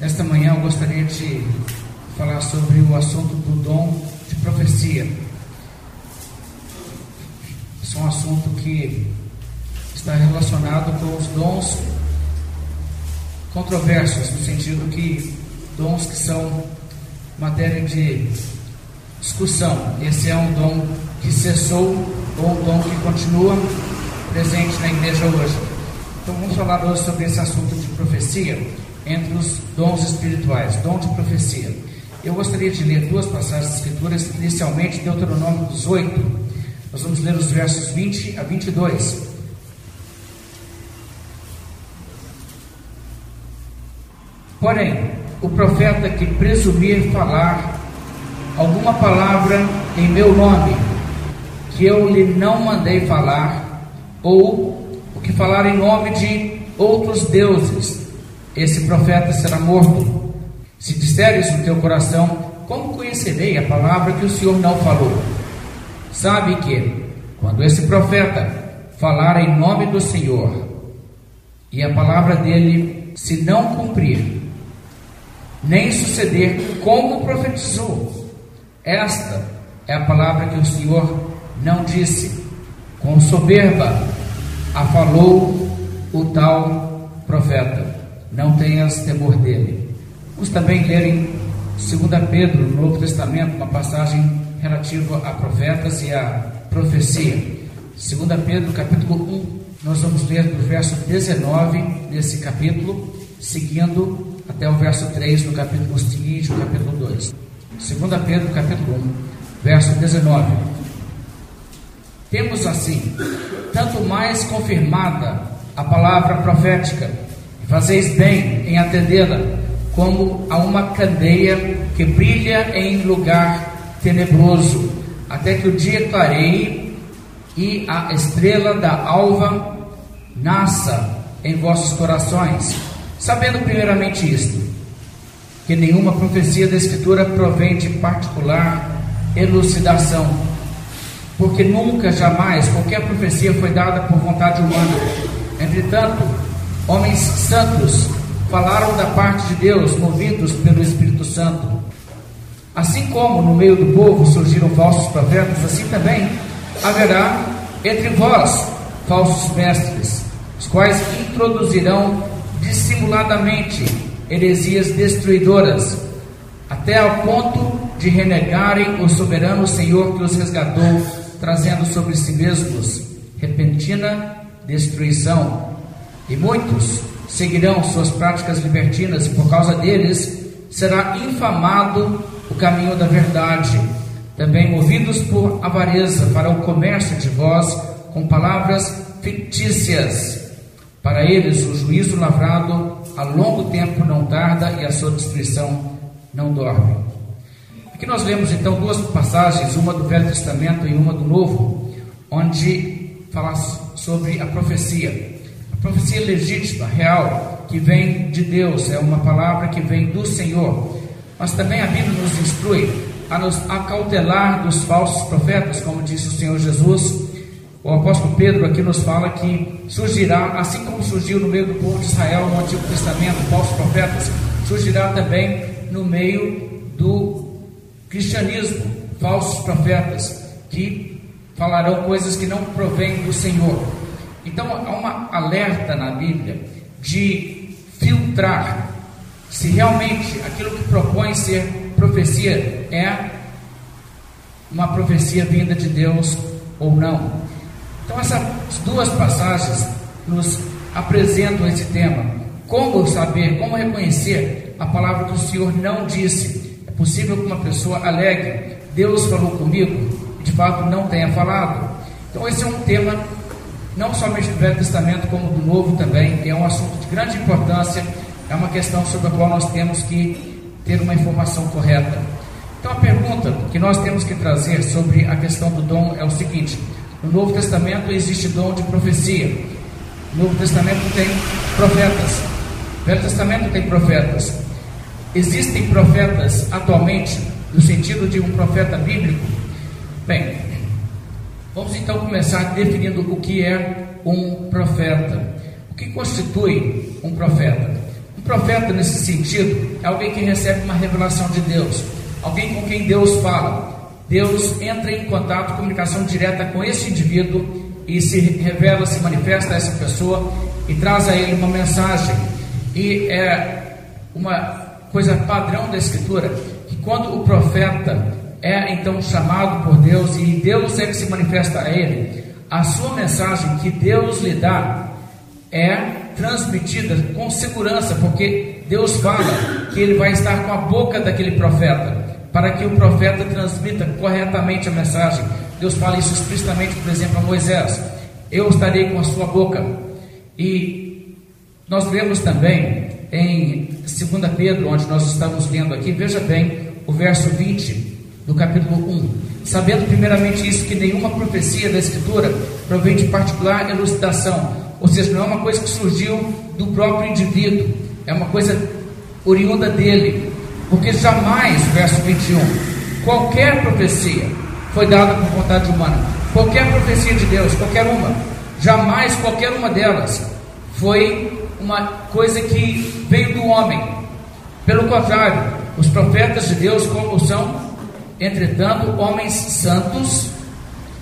Nesta manhã eu gostaria de falar sobre o assunto do dom de profecia. Esse é um assunto que está relacionado com os dons controversos, no sentido que dons que são matéria de discussão. Esse é um dom que cessou ou um dom que continua presente na igreja hoje. Então vamos falar hoje sobre esse assunto de profecia entre os dons espirituais, dom de profecia. Eu gostaria de ler duas passagens escrituras, inicialmente Deuteronômio 18. Nós vamos ler os versos 20 a 22. Porém, o profeta que presumir falar alguma palavra em meu nome, que eu lhe não mandei falar, ou o que falar em nome de outros deuses, esse profeta será morto. Se disseres no teu coração, como conhecerei a palavra que o Senhor não falou? Sabe que, quando esse profeta falar em nome do Senhor, e a palavra dele se não cumprir, nem suceder como profetizou, esta é a palavra que o Senhor não disse. Com soberba a falou o tal profeta não tenhas temor dele. Vamos também ler em 2 Pedro, no Novo Testamento, uma passagem relativa a profetas e a profecia. 2 Pedro, capítulo 1, nós vamos ler do verso 19 nesse capítulo, seguindo até o verso 3 no capítulo seguinte, o capítulo 2. 2 Pedro, capítulo 1, verso 19. Temos assim, tanto mais confirmada a palavra profética, Fazeis bem em atendê-la, como a uma candeia que brilha em lugar tenebroso, até que o dia clareie e a estrela da alva nasça em vossos corações, sabendo primeiramente isto, que nenhuma profecia da Escritura provém de particular elucidação, porque nunca, jamais, qualquer profecia foi dada por vontade humana. Entretanto, Homens santos falaram da parte de Deus, movidos pelo Espírito Santo. Assim como no meio do povo surgiram falsos profetas, assim também haverá entre vós falsos mestres, os quais introduzirão dissimuladamente heresias destruidoras, até ao ponto de renegarem o soberano Senhor que os resgatou, trazendo sobre si mesmos repentina destruição. E muitos seguirão suas práticas libertinas, e por causa deles será infamado o caminho da verdade. Também movidos por avareza farão comércio de vós com palavras fictícias. Para eles o juízo lavrado a longo tempo não tarda e a sua destruição não dorme. Aqui nós lemos então duas passagens, uma do Velho Testamento e uma do Novo, onde fala sobre a profecia profecia legítima, real, que vem de Deus, é uma palavra que vem do Senhor. Mas também a Bíblia nos instrui a nos acautelar dos falsos profetas, como disse o Senhor Jesus. O apóstolo Pedro aqui nos fala que surgirá, assim como surgiu no meio do povo de Israel no Antigo Testamento, falsos profetas, surgirá também no meio do cristianismo, falsos profetas, que falarão coisas que não provêm do Senhor. Então há uma alerta na Bíblia de filtrar se realmente aquilo que propõe ser profecia é uma profecia vinda de Deus ou não. Então essas duas passagens nos apresentam esse tema. Como saber, como reconhecer a palavra que o Senhor não disse? É possível que uma pessoa alegue, Deus falou comigo, e de fato não tenha falado. Então esse é um tema não somente do Velho Testamento, como do Novo também, é um assunto de grande importância, é uma questão sobre a qual nós temos que ter uma informação correta. Então, a pergunta que nós temos que trazer sobre a questão do dom é o seguinte: no Novo Testamento existe dom de profecia, no Novo Testamento tem profetas, no Velho Testamento tem profetas. Existem profetas atualmente, no sentido de um profeta bíblico? Bem, Vamos então começar definindo o que é um profeta. O que constitui um profeta? Um profeta, nesse sentido, é alguém que recebe uma revelação de Deus, alguém com quem Deus fala. Deus entra em contato, comunicação direta com esse indivíduo e se revela, se manifesta a essa pessoa e traz a ele uma mensagem. E é uma coisa padrão da Escritura que quando o profeta é então chamado por Deus e Deus que se manifesta a ele, a sua mensagem que Deus lhe dá é transmitida com segurança, porque Deus fala que ele vai estar com a boca daquele profeta, para que o profeta transmita corretamente a mensagem. Deus fala isso explicitamente, por exemplo, a Moisés: Eu estarei com a sua boca. E nós vemos também em 2 Pedro, onde nós estamos lendo aqui, veja bem o verso 20 do capítulo 1. Sabendo primeiramente isso, que nenhuma profecia da Escritura provém de particular elucidação, ou seja, não é uma coisa que surgiu do próprio indivíduo, é uma coisa oriunda dele, porque jamais, verso 21, qualquer profecia foi dada por vontade humana, qualquer profecia de Deus, qualquer uma, jamais qualquer uma delas foi uma coisa que veio do homem. Pelo contrário, os profetas de Deus, como são, entretanto, homens santos,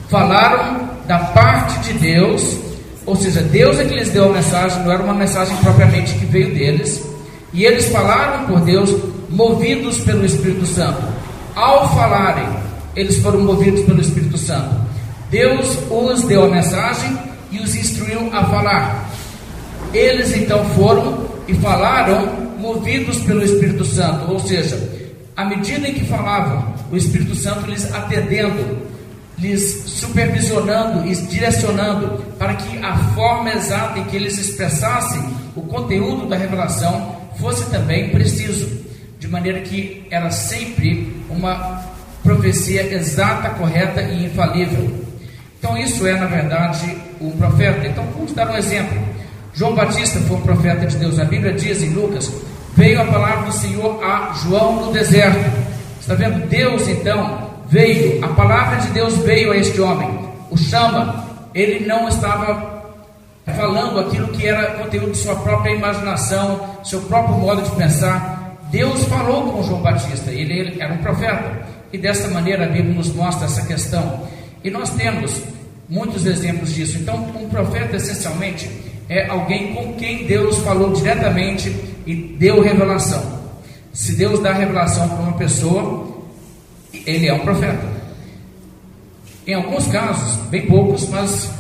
falaram da parte de Deus, ou seja, Deus é que lhes deu a mensagem, não era uma mensagem propriamente que veio deles, e eles falaram por Deus, movidos pelo Espírito Santo. Ao falarem, eles foram movidos pelo Espírito Santo. Deus os deu a mensagem e os instruiu a falar. Eles então foram e falaram movidos pelo Espírito Santo, ou seja, à medida em que falavam, o Espírito Santo lhes atendendo, lhes supervisionando e direcionando para que a forma exata em que eles expressassem o conteúdo da revelação fosse também preciso, de maneira que era sempre uma profecia exata, correta e infalível. Então, isso é, na verdade, um profeta. Então, vamos dar um exemplo. João Batista foi um profeta de Deus. A Bíblia diz em Lucas: veio a palavra do Senhor a João no deserto. Está vendo? Deus então veio, a palavra de Deus veio a este homem, o chama. Ele não estava falando aquilo que era conteúdo de sua própria imaginação, seu próprio modo de pensar. Deus falou com João Batista, ele, ele era um profeta. E dessa maneira a Bíblia nos mostra essa questão. E nós temos muitos exemplos disso. Então, um profeta essencialmente é alguém com quem Deus falou diretamente e deu revelação. Se Deus dá revelação para uma pessoa, ele é um profeta. Em alguns casos, bem poucos, mas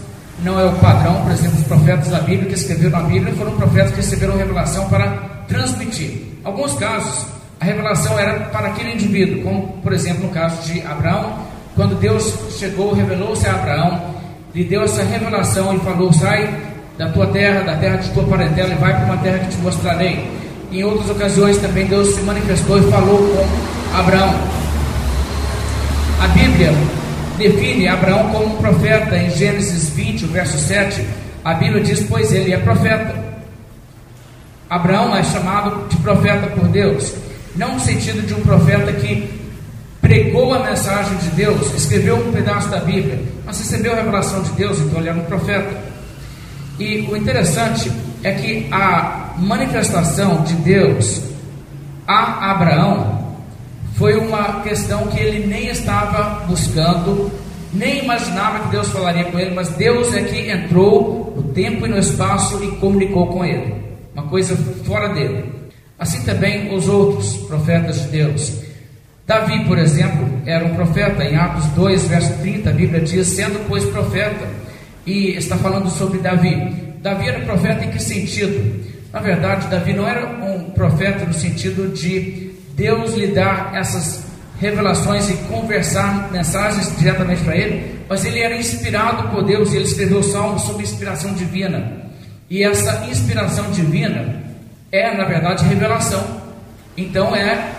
não é o padrão, por exemplo, os profetas da Bíblia que escreveram a Bíblia foram profetas que receberam revelação para transmitir. Alguns casos, a revelação era para aquele indivíduo, como por exemplo no caso de Abraão, quando Deus chegou, revelou-se a Abraão, lhe deu essa revelação e falou: sai da tua terra, da terra de tua parentela, e vai para uma terra que te mostrarei. Em outras ocasiões também Deus se manifestou e falou com Abraão. A Bíblia define Abraão como um profeta em Gênesis 20, verso 7. A Bíblia diz: Pois ele é profeta. Abraão é chamado de profeta por Deus, não no sentido de um profeta que pregou a mensagem de Deus, escreveu um pedaço da Bíblia, mas recebeu a revelação de Deus, então ele era um profeta. E o interessante é que a manifestação de Deus a Abraão foi uma questão que ele nem estava buscando, nem imaginava que Deus falaria com ele, mas Deus é que entrou no tempo e no espaço e comunicou com ele, uma coisa fora dele. Assim também os outros profetas de Deus. Davi, por exemplo, era um profeta, em Atos 2, verso 30, a Bíblia diz: sendo pois profeta e está falando sobre Davi. Davi era profeta em que sentido? Na verdade, Davi não era um profeta no sentido de Deus lhe dar essas revelações e conversar mensagens diretamente para ele, mas ele era inspirado por Deus e ele escreveu salmos sobre inspiração divina. E essa inspiração divina é, na verdade, revelação. Então é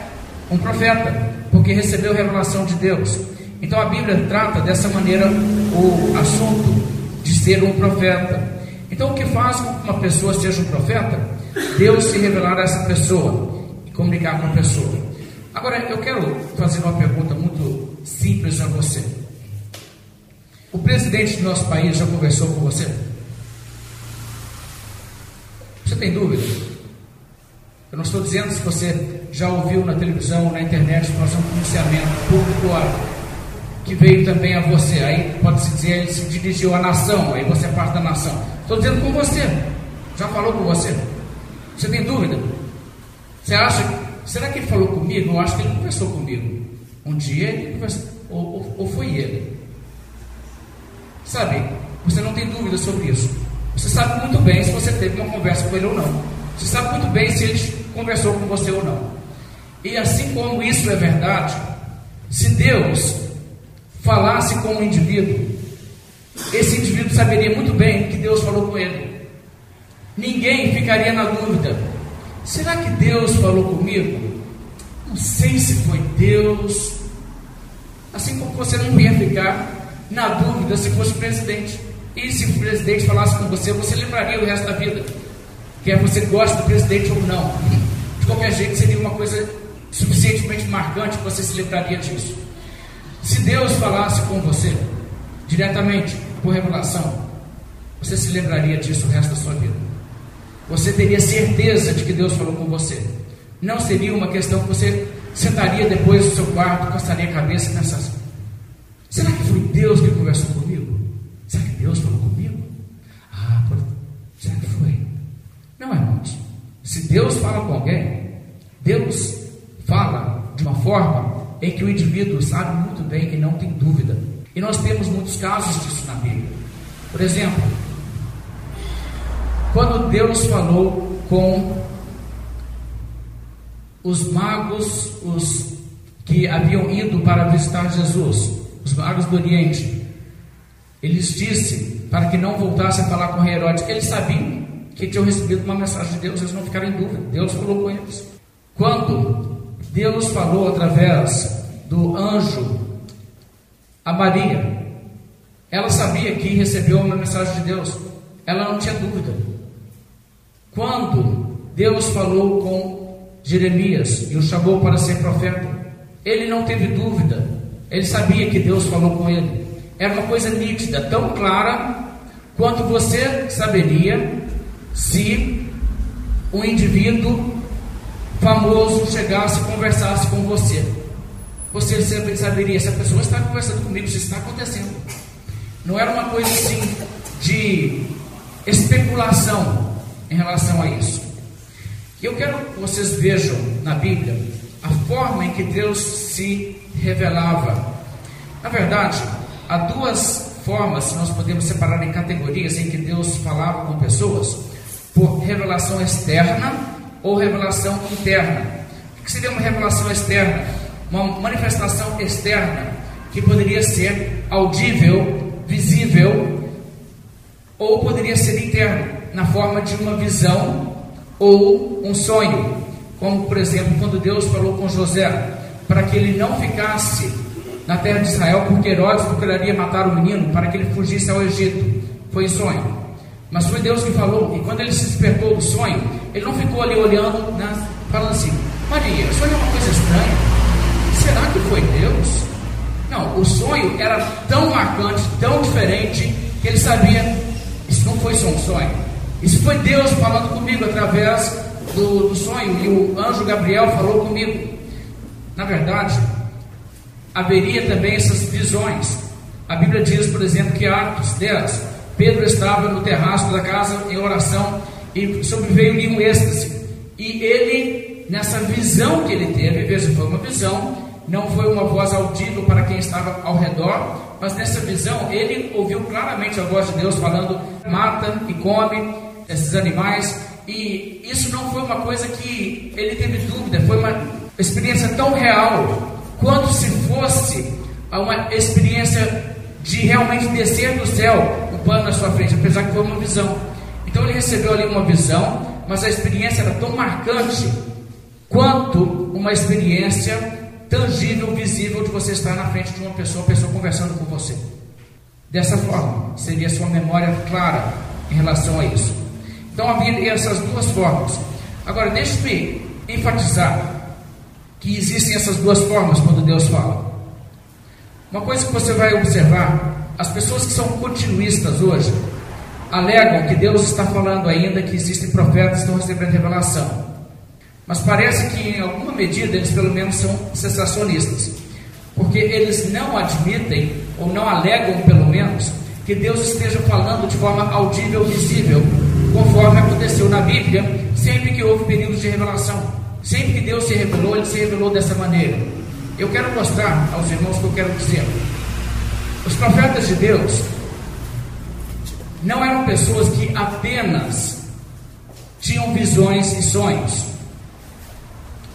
um profeta, porque recebeu revelação de Deus. Então a Bíblia trata dessa maneira o assunto de ser um profeta. Então, o que faz com que uma pessoa seja um profeta? Deus se revelar a essa pessoa e comunicar com a pessoa. Agora, eu quero fazer uma pergunta muito simples a você. O presidente do nosso país já conversou com você? Você tem dúvida? Eu não estou dizendo se você já ouviu na televisão, na internet, fazer um pronunciamento público que veio também a você. Aí pode-se dizer, ele se dirigiu à nação, aí você é parte da nação. Estou dizendo com você. Já falou com você? Você tem dúvida? Você acha, será que ele falou comigo? Eu acho que ele conversou comigo. Um dia ele conversou, ou, ou, ou foi ele. Sabe, você não tem dúvida sobre isso. Você sabe muito bem se você teve uma conversa com ele ou não. Você sabe muito bem se ele conversou com você ou não. E assim como isso é verdade, se Deus falasse com um indivíduo, esse indivíduo saberia muito bem que Deus falou com ele. Ninguém ficaria na dúvida: será que Deus falou comigo? Não sei se foi Deus. Assim como você não ia ficar na dúvida se fosse presidente. E se o presidente falasse com você, você lembraria o resto da vida. Quer você goste do presidente ou não. De qualquer jeito, seria uma coisa suficientemente marcante que você se lembraria disso. Se Deus falasse com você, diretamente, por revelação, você se lembraria disso o resto da sua vida. Você teria certeza de que Deus falou com você. Não seria uma questão que você sentaria depois no seu quarto, costaria a cabeça e pensasse: será que foi Deus que conversou comigo? Será que Deus falou comigo? Ah, será que foi? Não, irmãos. Se Deus fala com alguém, Deus fala de uma forma em que o indivíduo sabe muito bem e não tem dúvida. E nós temos muitos casos disso na Bíblia. Por exemplo, quando Deus falou com os magos, os que haviam ido para visitar Jesus, os magos do Oriente, eles disse para que não voltassem a falar com Herodes. Eles sabiam que tinham recebido uma mensagem de Deus, eles não ficaram em dúvida. Deus falou com eles. Quando Deus falou através do anjo a Maria, ela sabia que recebeu uma mensagem de Deus, ela não tinha dúvida. Quando Deus falou com Jeremias e o chamou para ser profeta, ele não teve dúvida, ele sabia que Deus falou com ele. Era uma coisa nítida, tão clara quanto você saberia se um indivíduo famoso chegasse e conversasse com você. Você sempre saberia se a pessoa está conversando comigo, se está acontecendo. Não era uma coisa assim de especulação em relação a isso. Eu quero que vocês vejam na Bíblia a forma em que Deus se revelava. Na verdade, há duas formas, nós podemos separar em categorias em que Deus falava com pessoas, por revelação externa ou revelação interna. O que seria uma revelação externa? Uma manifestação externa que poderia ser audível, visível, ou poderia ser interna, na forma de uma visão ou um sonho, como por exemplo quando Deus falou com José para que ele não ficasse na terra de Israel, porque Herodes procuraria matar o menino para que ele fugisse ao Egito. Foi sonho. Mas foi Deus que falou, e quando ele se despertou do sonho, ele não ficou ali olhando, né, falando assim: Maria, sonho é uma coisa estranha. Será que foi Deus? Não, o sonho era tão marcante, tão diferente, que ele sabia: isso não foi só um sonho. Isso foi Deus falando comigo através do, do sonho, e o anjo Gabriel falou comigo. Na verdade, haveria também essas visões. A Bíblia diz, por exemplo, que Atos 10, Pedro estava no terraço da casa em oração e sobreveio-lhe um êxtase. E ele, nessa visão que ele teve, veja, foi uma visão, não foi uma voz audível para quem estava ao redor, mas nessa visão ele ouviu claramente a voz de Deus falando: mata e come esses animais. E isso não foi uma coisa que ele teve dúvida, foi uma experiência tão real quanto se fosse uma experiência de realmente descer do céu o pano na sua frente, apesar que foi uma visão. Então ele recebeu ali uma visão, mas a experiência era tão marcante quanto uma experiência tangível, visível de você estar na frente de uma pessoa, pessoa conversando com você. Dessa forma, seria sua memória clara em relação a isso. Então havia essas duas formas. Agora, deixe-me enfatizar que existem essas duas formas quando Deus fala. Uma coisa que você vai observar: as pessoas que são continuistas hoje alegam que Deus está falando ainda que existem profetas que estão recebendo revelação. Mas parece que em alguma medida eles pelo menos são sensacionistas, porque eles não admitem ou não alegam pelo menos que Deus esteja falando de forma audível, visível, conforme aconteceu na Bíblia, sempre que houve períodos de revelação. Sempre que Deus se revelou, ele se revelou dessa maneira. Eu quero mostrar aos irmãos o que eu quero dizer. Os profetas de Deus não eram pessoas que apenas tinham visões e sonhos.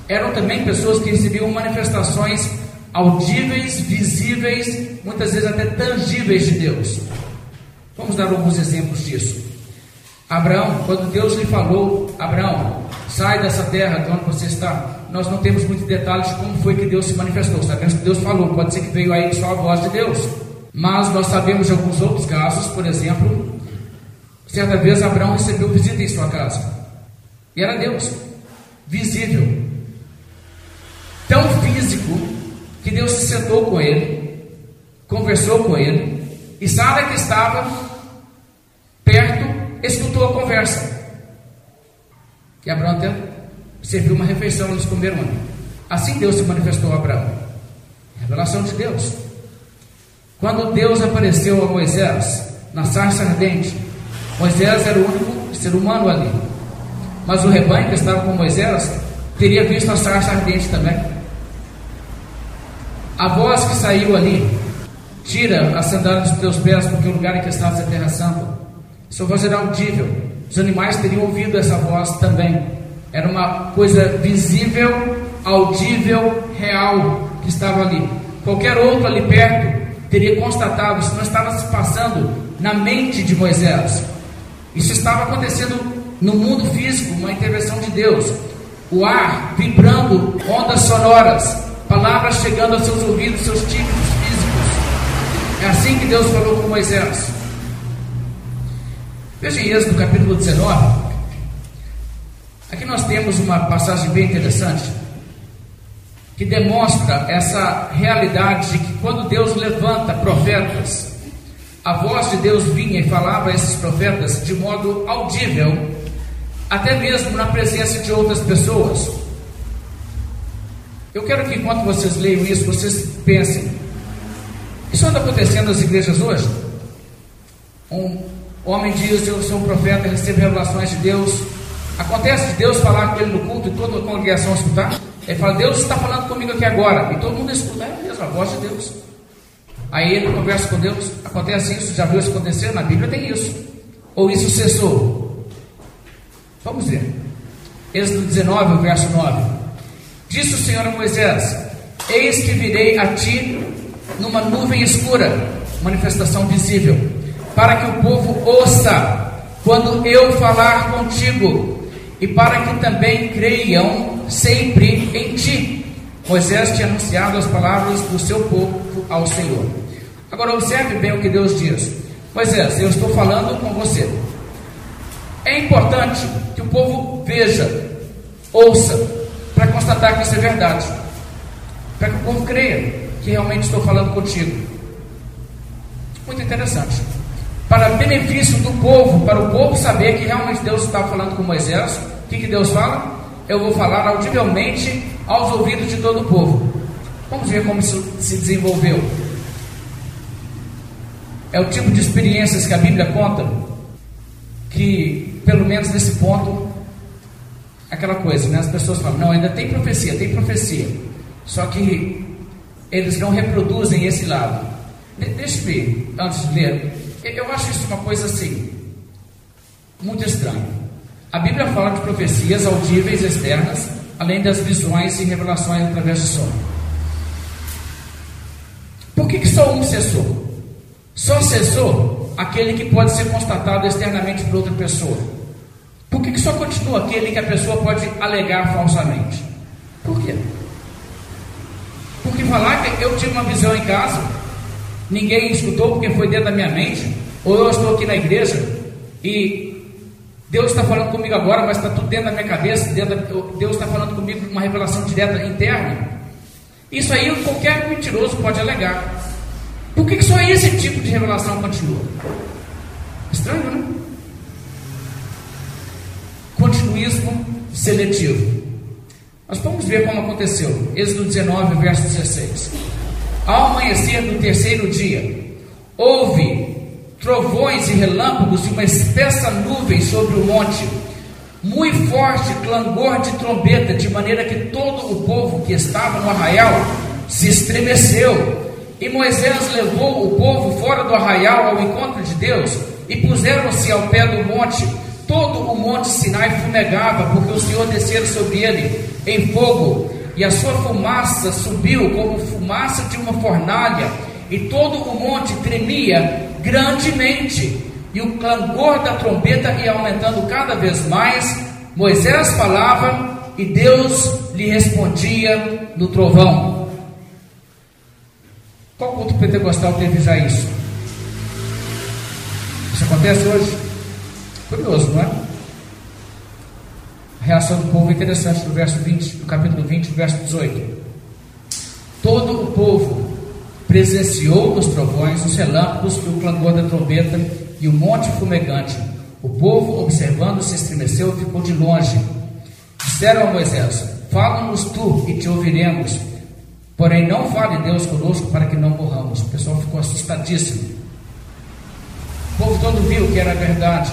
Eram também pessoas que recebiam manifestações audíveis, visíveis, muitas vezes até tangíveis de Deus. Vamos dar alguns exemplos disso. Abraão, quando Deus lhe falou, Abraão, sai dessa terra de onde você está. Nós não temos muitos detalhes de como foi que Deus se manifestou. Sabemos que Deus falou, pode ser que veio aí só a voz de Deus. Mas nós sabemos de alguns outros casos, por exemplo, certa vez Abraão recebeu visita em sua casa. E era Deus, visível, tão físico, que Deus se sentou com ele, conversou com ele, e Sara que estava perto, escutou a conversa. E Abraão até serviu uma refeição, eles comeram. Assim Deus se manifestou a Abraão. Revelação de Deus. Quando Deus apareceu a Moisés na sarça ardente, Moisés era o único ser humano ali. Mas o rebanho que estava com Moisés teria visto a sarça ardente também. A voz que saiu ali, tira a sandália dos teus pés, porque o lugar em que estás é terra santa. Sua voz era audível. Os animais teriam ouvido essa voz também. Era uma coisa visível, audível, real que estava ali. Qualquer outro ali perto teria constatado, isso não estava se passando na mente de Moisés. Isso estava acontecendo no mundo físico, uma intervenção de Deus. O ar vibrando, ondas sonoras, palavras chegando aos seus ouvidos, seus títulos físicos. É assim que Deus falou com Moisés. Veja em Êxodo capítulo 19. Aqui nós temos uma passagem bem interessante que demonstra essa realidade de que quando Deus levanta profetas, a voz de Deus vinha e falava a esses profetas de modo audível, até mesmo na presença de outras pessoas. Eu quero que enquanto vocês leiam isso, vocês pensem: isso anda acontecendo nas igrejas hoje? Um homem diz: Eu sou um profeta, recebo revelações de Deus. Acontece de Deus falar com ele no culto e toda a congregação escutar? Ele fala: Deus está falando comigo aqui agora. E todo mundo escuta, é mesmo, a voz de Deus. Aí ele conversa com Deus. Acontece isso, já viu isso acontecer? Na Bíblia tem isso. Ou isso cessou? Vamos ver. Êxodo 19, verso 9. Disse o Senhor a Moisés: Eis que virei a ti numa nuvem escura, manifestação visível para que o povo ouça quando eu falar contigo, e para que também creiam sempre em ti. Moisés tinha anunciado as palavras do seu povo ao Senhor. Agora observe bem o que Deus diz. Moisés, eu estou falando com você. É importante o povo veja, ouça, para constatar que isso é verdade. Para que o povo creia que realmente estou falando contigo. Muito interessante para benefício do povo, para o povo saber que realmente Deus está falando com Moisés. O que, que Deus fala? Eu vou falar audivelmente aos ouvidos de todo o povo. Vamos ver como isso se desenvolveu. É o tipo de experiências que a Bíblia conta, que pelo menos nesse ponto, aquela coisa, né? As pessoas falam, não, ainda tem profecia, tem profecia. Só que eles não reproduzem esse lado. De deixa eu ver, antes de ler. Eu acho isso uma coisa assim, muito estranha. A Bíblia fala de profecias audíveis externas, além das visões e revelações através de som. Por que, que só um cessou? Só cessou aquele que pode ser constatado externamente por outra pessoa. Por que, que só continua aquele que a pessoa pode alegar falsamente? Por quê? Porque falar que eu tive uma visão em casa, ninguém escutou porque foi dentro da minha mente, ou eu estou aqui na igreja e Deus está falando comigo agora, mas está tudo dentro da minha cabeça, da, Deus está falando comigo uma revelação direta interna. Isso aí qualquer mentiroso pode alegar. Por que, que só esse tipo de revelação continua? Estranho, né? Continuismo seletivo. Mas vamos ver como aconteceu. Êxodo 19, verso 16. Ao amanhecer do terceiro dia, houve trovões e relâmpagos e uma espessa nuvem sobre o monte, muito forte clangor de trombeta, de maneira que todo o povo que estava no arraial se estremeceu. E Moisés levou o povo fora do arraial ao encontro de Deus e puseram-se ao pé do monte. Todo o monte Sinai fumegava, porque o Senhor descera sobre ele em fogo, e a sua fumaça subiu como fumaça de uma fornalha, e todo o monte tremia grandemente, e o clangor da trombeta ia aumentando cada vez mais. Moisés falava e Deus lhe respondia no trovão. Qual culto pentecostal teve já isso? Isso acontece hoje? Curioso, não é? A reação do povo é interessante no verso 20, no capítulo 20, no verso 18. Todo o povo presenciou os trovões, os relâmpagos e o clangor da trombeta e o monte fumegante. O povo, observando, se estremeceu e ficou de longe. Disseram a Moisés: Fala-nos tu e te ouviremos. Porém, não fale Deus conosco para que não morramos. O pessoal ficou assustadíssimo. O povo todo viu que era verdade.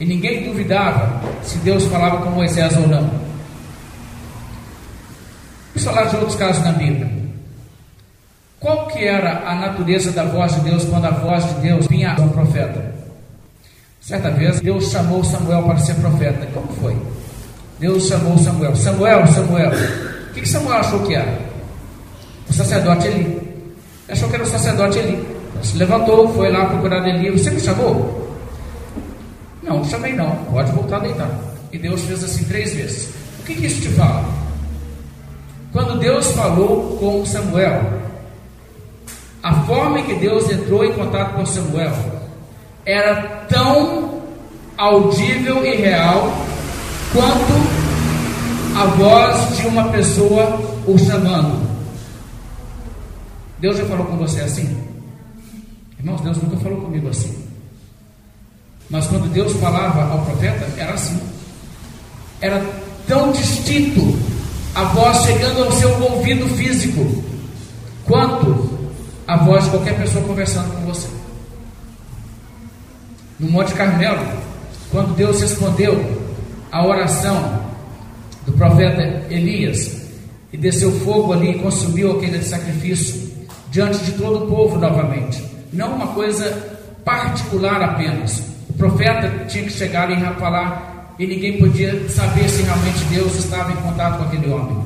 E ninguém duvidava se Deus falava com Moisés ou não. Vamos falar de outros casos na Bíblia. Qual que era a natureza da voz de Deus quando a voz de Deus vinha ao profeta? Certa vez Deus chamou Samuel para ser profeta. Como foi? Deus chamou Samuel. Samuel, Samuel. O que Samuel achou que era? O sacerdote Eli. Achou que era o sacerdote Eli. Se levantou, foi lá procurar Eli. Você me chamou? Não, chamei não. Pode voltar a deitar. E Deus fez assim três vezes. O que, que isso te fala? Quando Deus falou com Samuel, a forma em que Deus entrou em contato com Samuel era tão audível e real quanto a voz de uma pessoa o chamando. Deus já falou com você assim? Irmãos, Deus nunca falou comigo assim. Mas quando Deus falava ao profeta, era assim. Era tão distinto a voz chegando ao seu ouvido físico, quanto a voz de qualquer pessoa conversando com você. No Monte Carmelo, quando Deus respondeu a oração do profeta Elias e desceu fogo ali e consumiu aquele sacrifício diante de todo o povo novamente, não uma coisa particular apenas, profeta tinha que chegar e falar, e ninguém podia saber se realmente Deus estava em contato com aquele homem.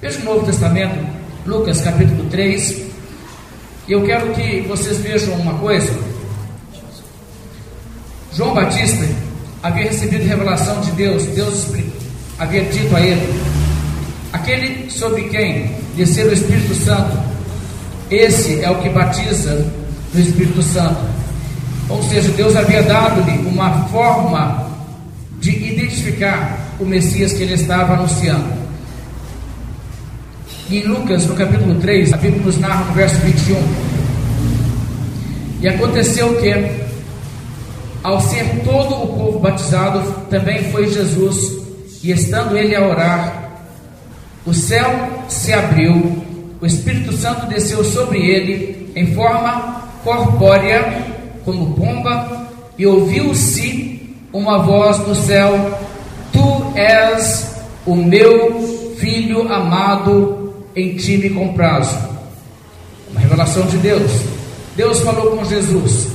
Veja o Novo Testamento, Lucas capítulo 3, e eu quero que vocês vejam uma coisa. João Batista havia recebido revelação de Deus, Deus havia dito a ele: aquele sobre quem descer o Espírito Santo, esse é o que batiza no Espírito Santo. Ou seja, Deus havia dado-lhe uma forma de identificar o Messias que ele estava anunciando. E em Lucas, no capítulo 3, a Bíblia nos narra no verso 21. E aconteceu que, ao ser todo o povo batizado, também foi Jesus, e estando ele a orar, o céu se abriu, o Espírito Santo desceu sobre ele em forma corpórea como pomba, e ouviu-se uma voz do céu: Tu és o meu filho amado, em ti me comprazo. Uma revelação de Deus. Deus falou com Jesus,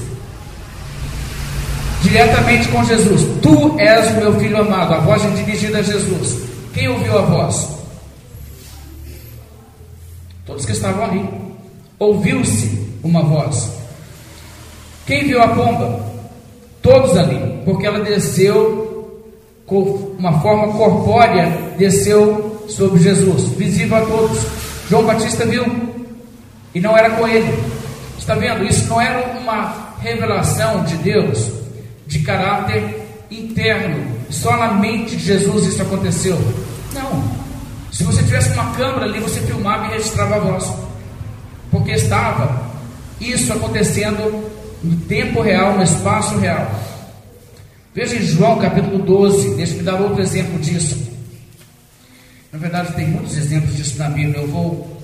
diretamente com Jesus: Tu és o meu filho amado. A voz é dirigida a Jesus. Quem ouviu a voz? Todos que estavam ali. Ouviu-se uma voz. Quem viu a pomba? Todos ali, porque ela desceu com uma forma corpórea, desceu sobre Jesus, visível a todos. João Batista viu, e não era com ele. Está vendo? Isso não era uma revelação de Deus de caráter interno. Só na mente de Jesus isso aconteceu. Não. Se você tivesse uma câmera ali, você filmava e registrava a voz. Porque estava isso acontecendo no tempo real, no espaço real. Veja em João capítulo 12, deixa-me dar outro exemplo disso. Na verdade, tem muitos exemplos disso na Bíblia. Eu vou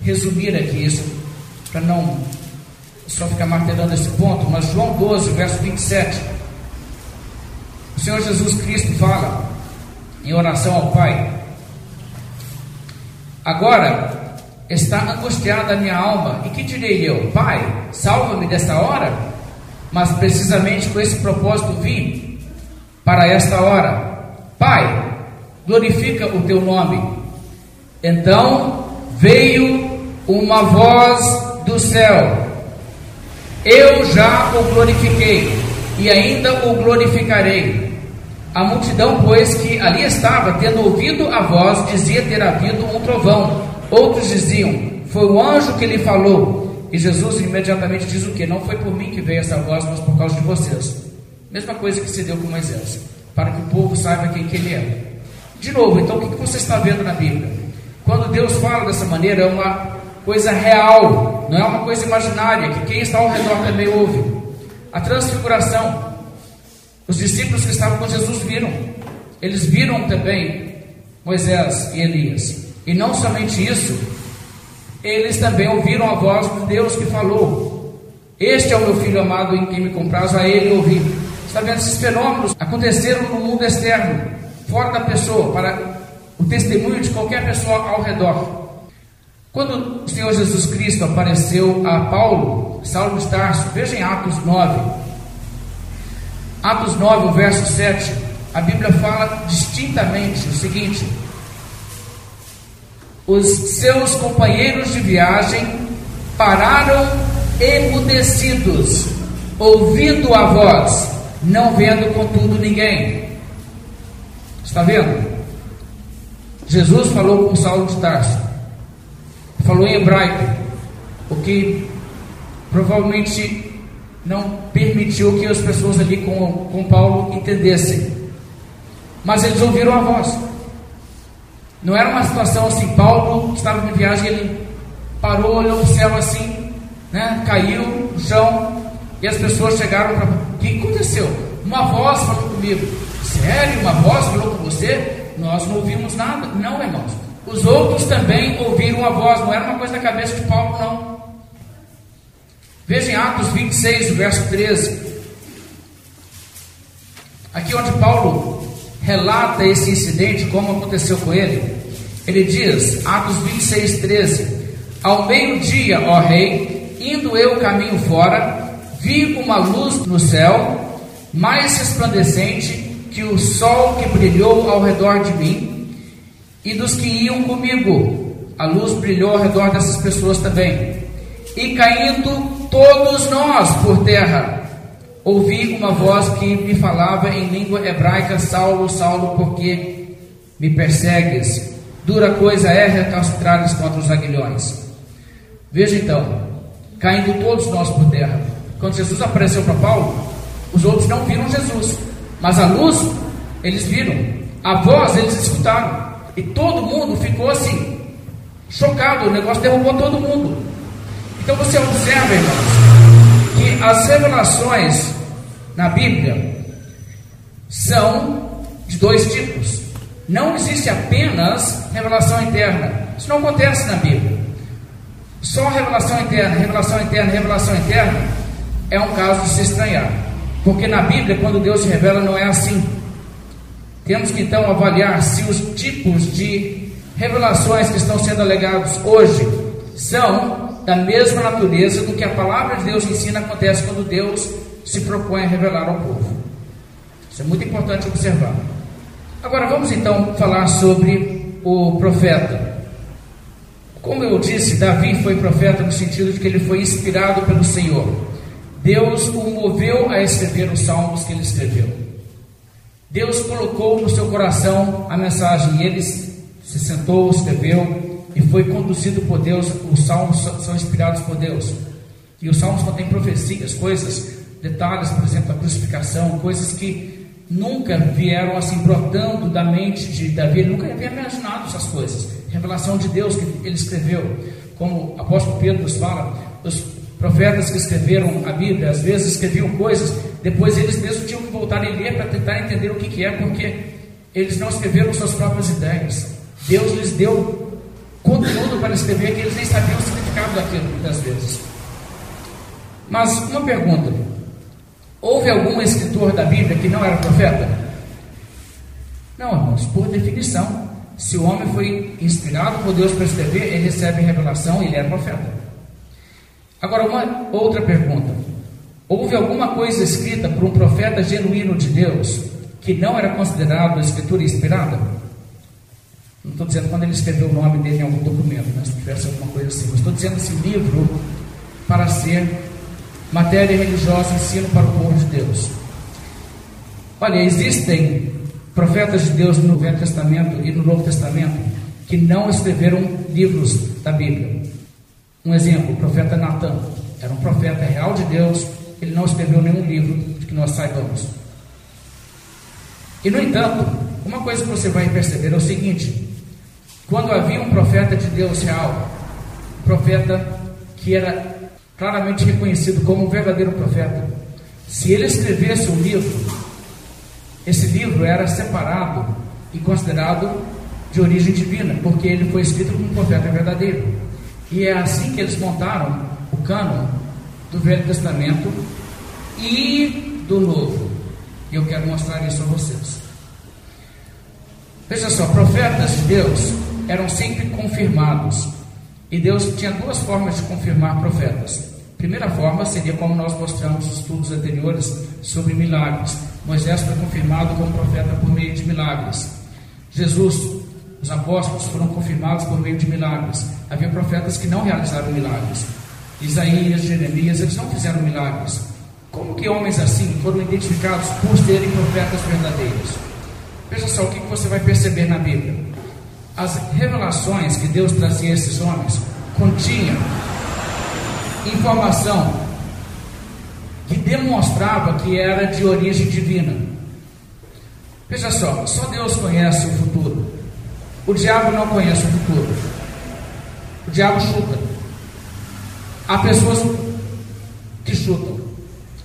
resumir aqui isso para não só ficar martelando esse ponto, mas João 12, verso 27. O Senhor Jesus Cristo fala em oração ao Pai: Agora está angustiada a minha alma, e que direi eu? Pai, salva-me desta hora? Mas precisamente com esse propósito vim para esta hora. Pai, glorifica o teu nome. Então veio uma voz do céu eu já o glorifiquei e ainda o glorificarei. A multidão, pois, que ali estava, tendo ouvido a voz, dizia ter havido um trovão. Outros diziam, foi o anjo que lhe falou. E Jesus imediatamente diz o que? Não foi por mim que veio essa voz, mas por causa de vocês. Mesma coisa que se deu com Moisés, para que o povo saiba quem que ele é. De novo, então o que você está vendo na Bíblia? Quando Deus fala dessa maneira, é uma coisa real, não é uma coisa imaginária, que quem está ao redor também ouve. A transfiguração, os discípulos que estavam com Jesus viram, eles viram também Moisés e Elias. E não somente isso, eles também ouviram a voz de Deus que falou: Este é o meu filho amado em quem me compraz, a ele ouvi. Está vendo? Esses fenômenos aconteceram no mundo externo, fora da pessoa, para o testemunho de qualquer pessoa ao redor. Quando o Senhor Jesus Cristo apareceu a Paulo, Saulo de Tarso, veja em Atos 9. Atos 9, o verso 7, a Bíblia fala distintamente o seguinte: Os seus companheiros de viagem pararam emudecidos, ouvindo a voz, não vendo contudo ninguém. Está vendo? Jesus falou com Saulo de Tarso falou em hebraico, o que provavelmente não permitiu que as pessoas ali com, com Paulo entendessem. Mas eles ouviram a voz. Não era uma situação assim, Paulo estava em viagem, ele parou, olhou para o céu assim, né, caiu no chão, e as pessoas chegaram para. O que aconteceu? Uma voz falou comigo. Sério? Uma voz falou com você? Nós não ouvimos nada. Não, irmãos. Os outros também ouviram a voz, não era uma coisa da cabeça de Paulo, não. Veja em Atos 26, verso 13. Aqui onde Paulo relata esse incidente, como aconteceu com ele, ele diz, Atos 26, 13: Ao meio-dia, ó rei, indo eu caminho fora, vi uma luz no céu, mais resplandecente que o sol que brilhou ao redor de mim e dos que iam comigo. A luz brilhou ao redor dessas pessoas também. E caindo todos nós por terra, ouvi uma voz que me falava em língua hebraica: Saulo, Saulo, porque me persegues? Dura coisa é recalcitrares contra os aguilhões. Veja então, caindo todos nós por terra. Quando Jesus apareceu para Paulo, os outros não viram Jesus, mas a luz eles viram, a voz eles escutaram. E todo mundo ficou assim, chocado, o negócio derrubou todo mundo. Então você observa, irmãos, que as revelações na Bíblia são de dois tipos. Não existe apenas revelação interna. Isso não acontece na Bíblia. Só revelação interna, revelação interna, revelação interna é um caso de se estranhar. Porque na Bíblia, quando Deus se revela, não é assim. Temos que então avaliar se os tipos de revelações que estão sendo alegados hoje são da mesma natureza do que a palavra de Deus ensina acontece quando Deus se propõe a revelar ao povo. Isso é muito importante observar. Agora vamos então falar sobre o profeta. Como eu disse, Davi foi profeta no sentido de que ele foi inspirado pelo Senhor. Deus o moveu a escrever os salmos que ele escreveu. Deus colocou no seu coração a mensagem, ele se sentou, escreveu e foi conduzido por Deus. Os salmos são inspirados por Deus. E os salmos contêm profecias, coisas, detalhes, por exemplo, a crucificação, coisas que nunca vieram assim brotando da mente de Davi, ele nunca havia imaginado essas coisas. Revelação de Deus que ele escreveu, como o apóstolo Pedro nos fala, os profetas que escreveram a Bíblia, às vezes escreviam coisas, depois eles mesmos voltar e ler para tentar entender o que, que é, porque eles não escreveram suas próprias ideias, Deus lhes deu conteúdo para escrever que eles nem sabiam o significado daquilo, muitas vezes. Mas uma pergunta: houve algum escritor da Bíblia que não era profeta? Não, irmãos, por definição, se o homem foi inspirado por Deus para escrever, ele recebe revelação e ele é profeta. Agora, uma outra pergunta: houve alguma coisa escrita por um profeta genuíno de Deus que não era considerado escritura inspirada? Não estou dizendo quando ele escreveu o nome dele em algum documento, né, se tivesse alguma coisa assim, mas estou dizendo esse livro para ser matéria religiosa, ensino para o povo de Deus. Olha, existem profetas de Deus no Velho Testamento e no Novo Testamento que não escreveram livros da Bíblia. Um exemplo, o profeta Natan era um profeta real de Deus, ele não escreveu nenhum livro que nós saibamos. E no entanto, uma coisa que você vai perceber é o seguinte: quando havia um profeta de Deus real, um profeta que era claramente reconhecido como um verdadeiro profeta, se ele escrevesse um livro, esse livro era separado e considerado de origem divina, porque ele foi escrito por um profeta verdadeiro. E é assim que eles montaram o cânon do Velho Testamento e do Novo. E eu quero mostrar isso a vocês. Veja só, profetas de Deus eram sempre confirmados. E Deus tinha duas formas de confirmar profetas. Primeira forma seria como nós mostramos nos estudos anteriores sobre milagres. Moisés foi confirmado como profeta por meio de milagres. Jesus, os apóstolos foram confirmados por meio de milagres. Havia profetas que não realizaram milagres. Isaías, Jeremias, eles não fizeram milagres. Como que homens assim foram identificados por serem profetas verdadeiros? Veja só o que você vai perceber na Bíblia. As revelações que Deus trazia a esses homens continham informação que demonstrava que era de origem divina. Veja só, só Deus conhece o futuro. O diabo não conhece o futuro. O diabo chuta. Há pessoas que chutam.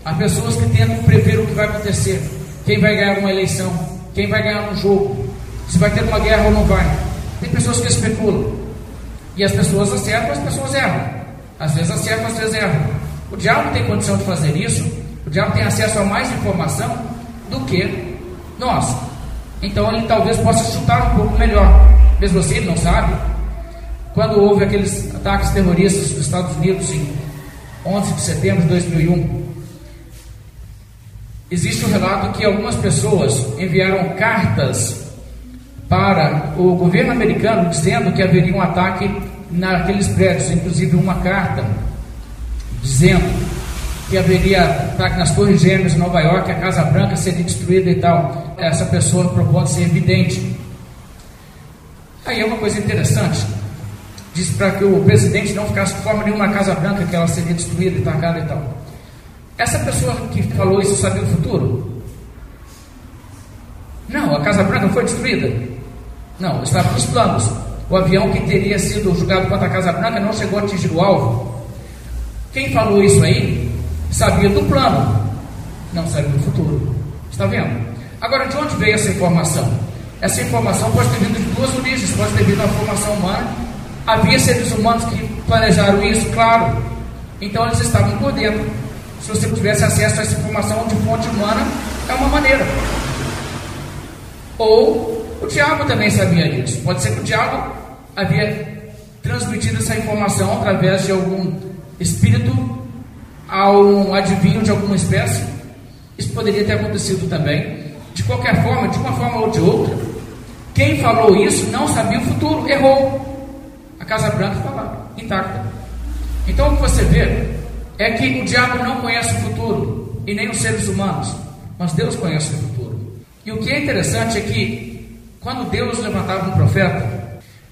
Há pessoas que tentam prever o que vai acontecer. Quem vai ganhar uma eleição? Quem vai ganhar um jogo? Se vai ter uma guerra ou não vai? Tem pessoas que especulam. E as pessoas acertam, as pessoas erram. Às vezes acerta, às vezes erra. O diabo tem condição de fazer isso, o diabo tem acesso a mais informação do que nós. Então ele talvez possa chutar um pouco melhor. Mesmo assim, ele não sabe. Quando houve aqueles ataques terroristas nos Estados Unidos em 11 de setembro de 2001, existe um relato que algumas pessoas enviaram cartas para o governo americano dizendo que haveria um ataque naqueles prédios, inclusive uma carta dizendo que haveria ataque nas Torres Gêmeas em Nova York, a Casa Branca seria destruída e tal. Essa pessoa propôs ser evidente. Aí é uma coisa interessante. Diz para que o presidente não ficasse de forma nenhuma na Casa Branca, que ela seria destruída e atacada e tal. Essa pessoa que falou isso sabia o futuro? Não, a Casa Branca foi destruída. Não, planos. O avião que teria sido jogado contra a Casa Branca não chegou a atingir o alvo. Quem falou isso aí sabia do plano, não sabia do futuro. Está vendo? Agora, de onde veio essa informação? Essa informação pode ter vindo de duas origens, pode ter vindo da formação humana. Havia seres humanos que planejaram isso, claro. Então eles estavam por dentro. Se você tivesse acesso a essa informação de fonte humana, é uma maneira. Ou o diabo também sabia disso. Pode ser que o diabo havia transmitido essa informação através de algum espírito a um adivinho de alguma espécie. Isso poderia ter acontecido também. De qualquer forma, de uma forma ou de outra, quem falou isso não sabia o futuro, errou. A Casa Branca está lá, intacta. Então o que você vê é que o diabo não conhece o futuro, e nem os seres humanos, mas Deus conhece o futuro. E o que é interessante é que quando Deus levantava um profeta,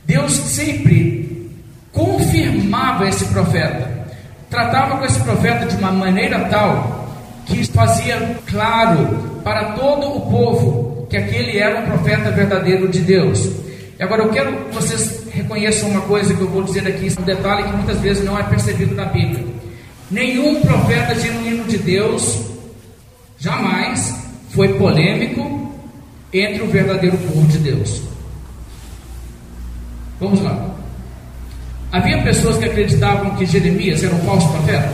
Deus sempre confirmava esse profeta, tratava com esse profeta de uma maneira tal que fazia claro para todo o povo que aquele era um profeta verdadeiro de Deus. E agora eu quero que vocês reconheçam uma coisa que eu vou dizer aqui, um detalhe que muitas vezes não é percebido na Bíblia. Nenhum profeta genuíno de Deus jamais foi polêmico entre o verdadeiro povo de Deus. Vamos lá. Havia pessoas que acreditavam que Jeremias era um falso profeta?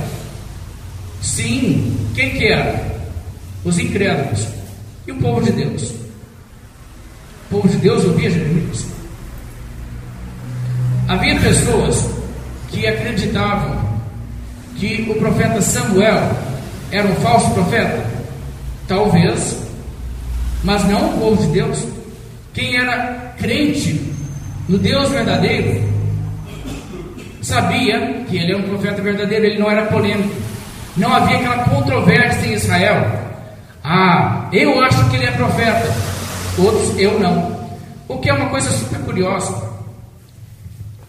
Sim. Quem que era? Os incrédulos. E o povo de Deus? O povo de Deus ouvia Jeremias. Havia pessoas que acreditavam que o profeta Samuel era um falso profeta? Talvez, mas não o povo de Deus. Quem era crente no Deus verdadeiro sabia que ele é um profeta verdadeiro, ele não era polêmico. Não havia aquela controvérsia em Israel. Ah, eu acho que ele é profeta, outros eu não. O que é uma coisa super curiosa.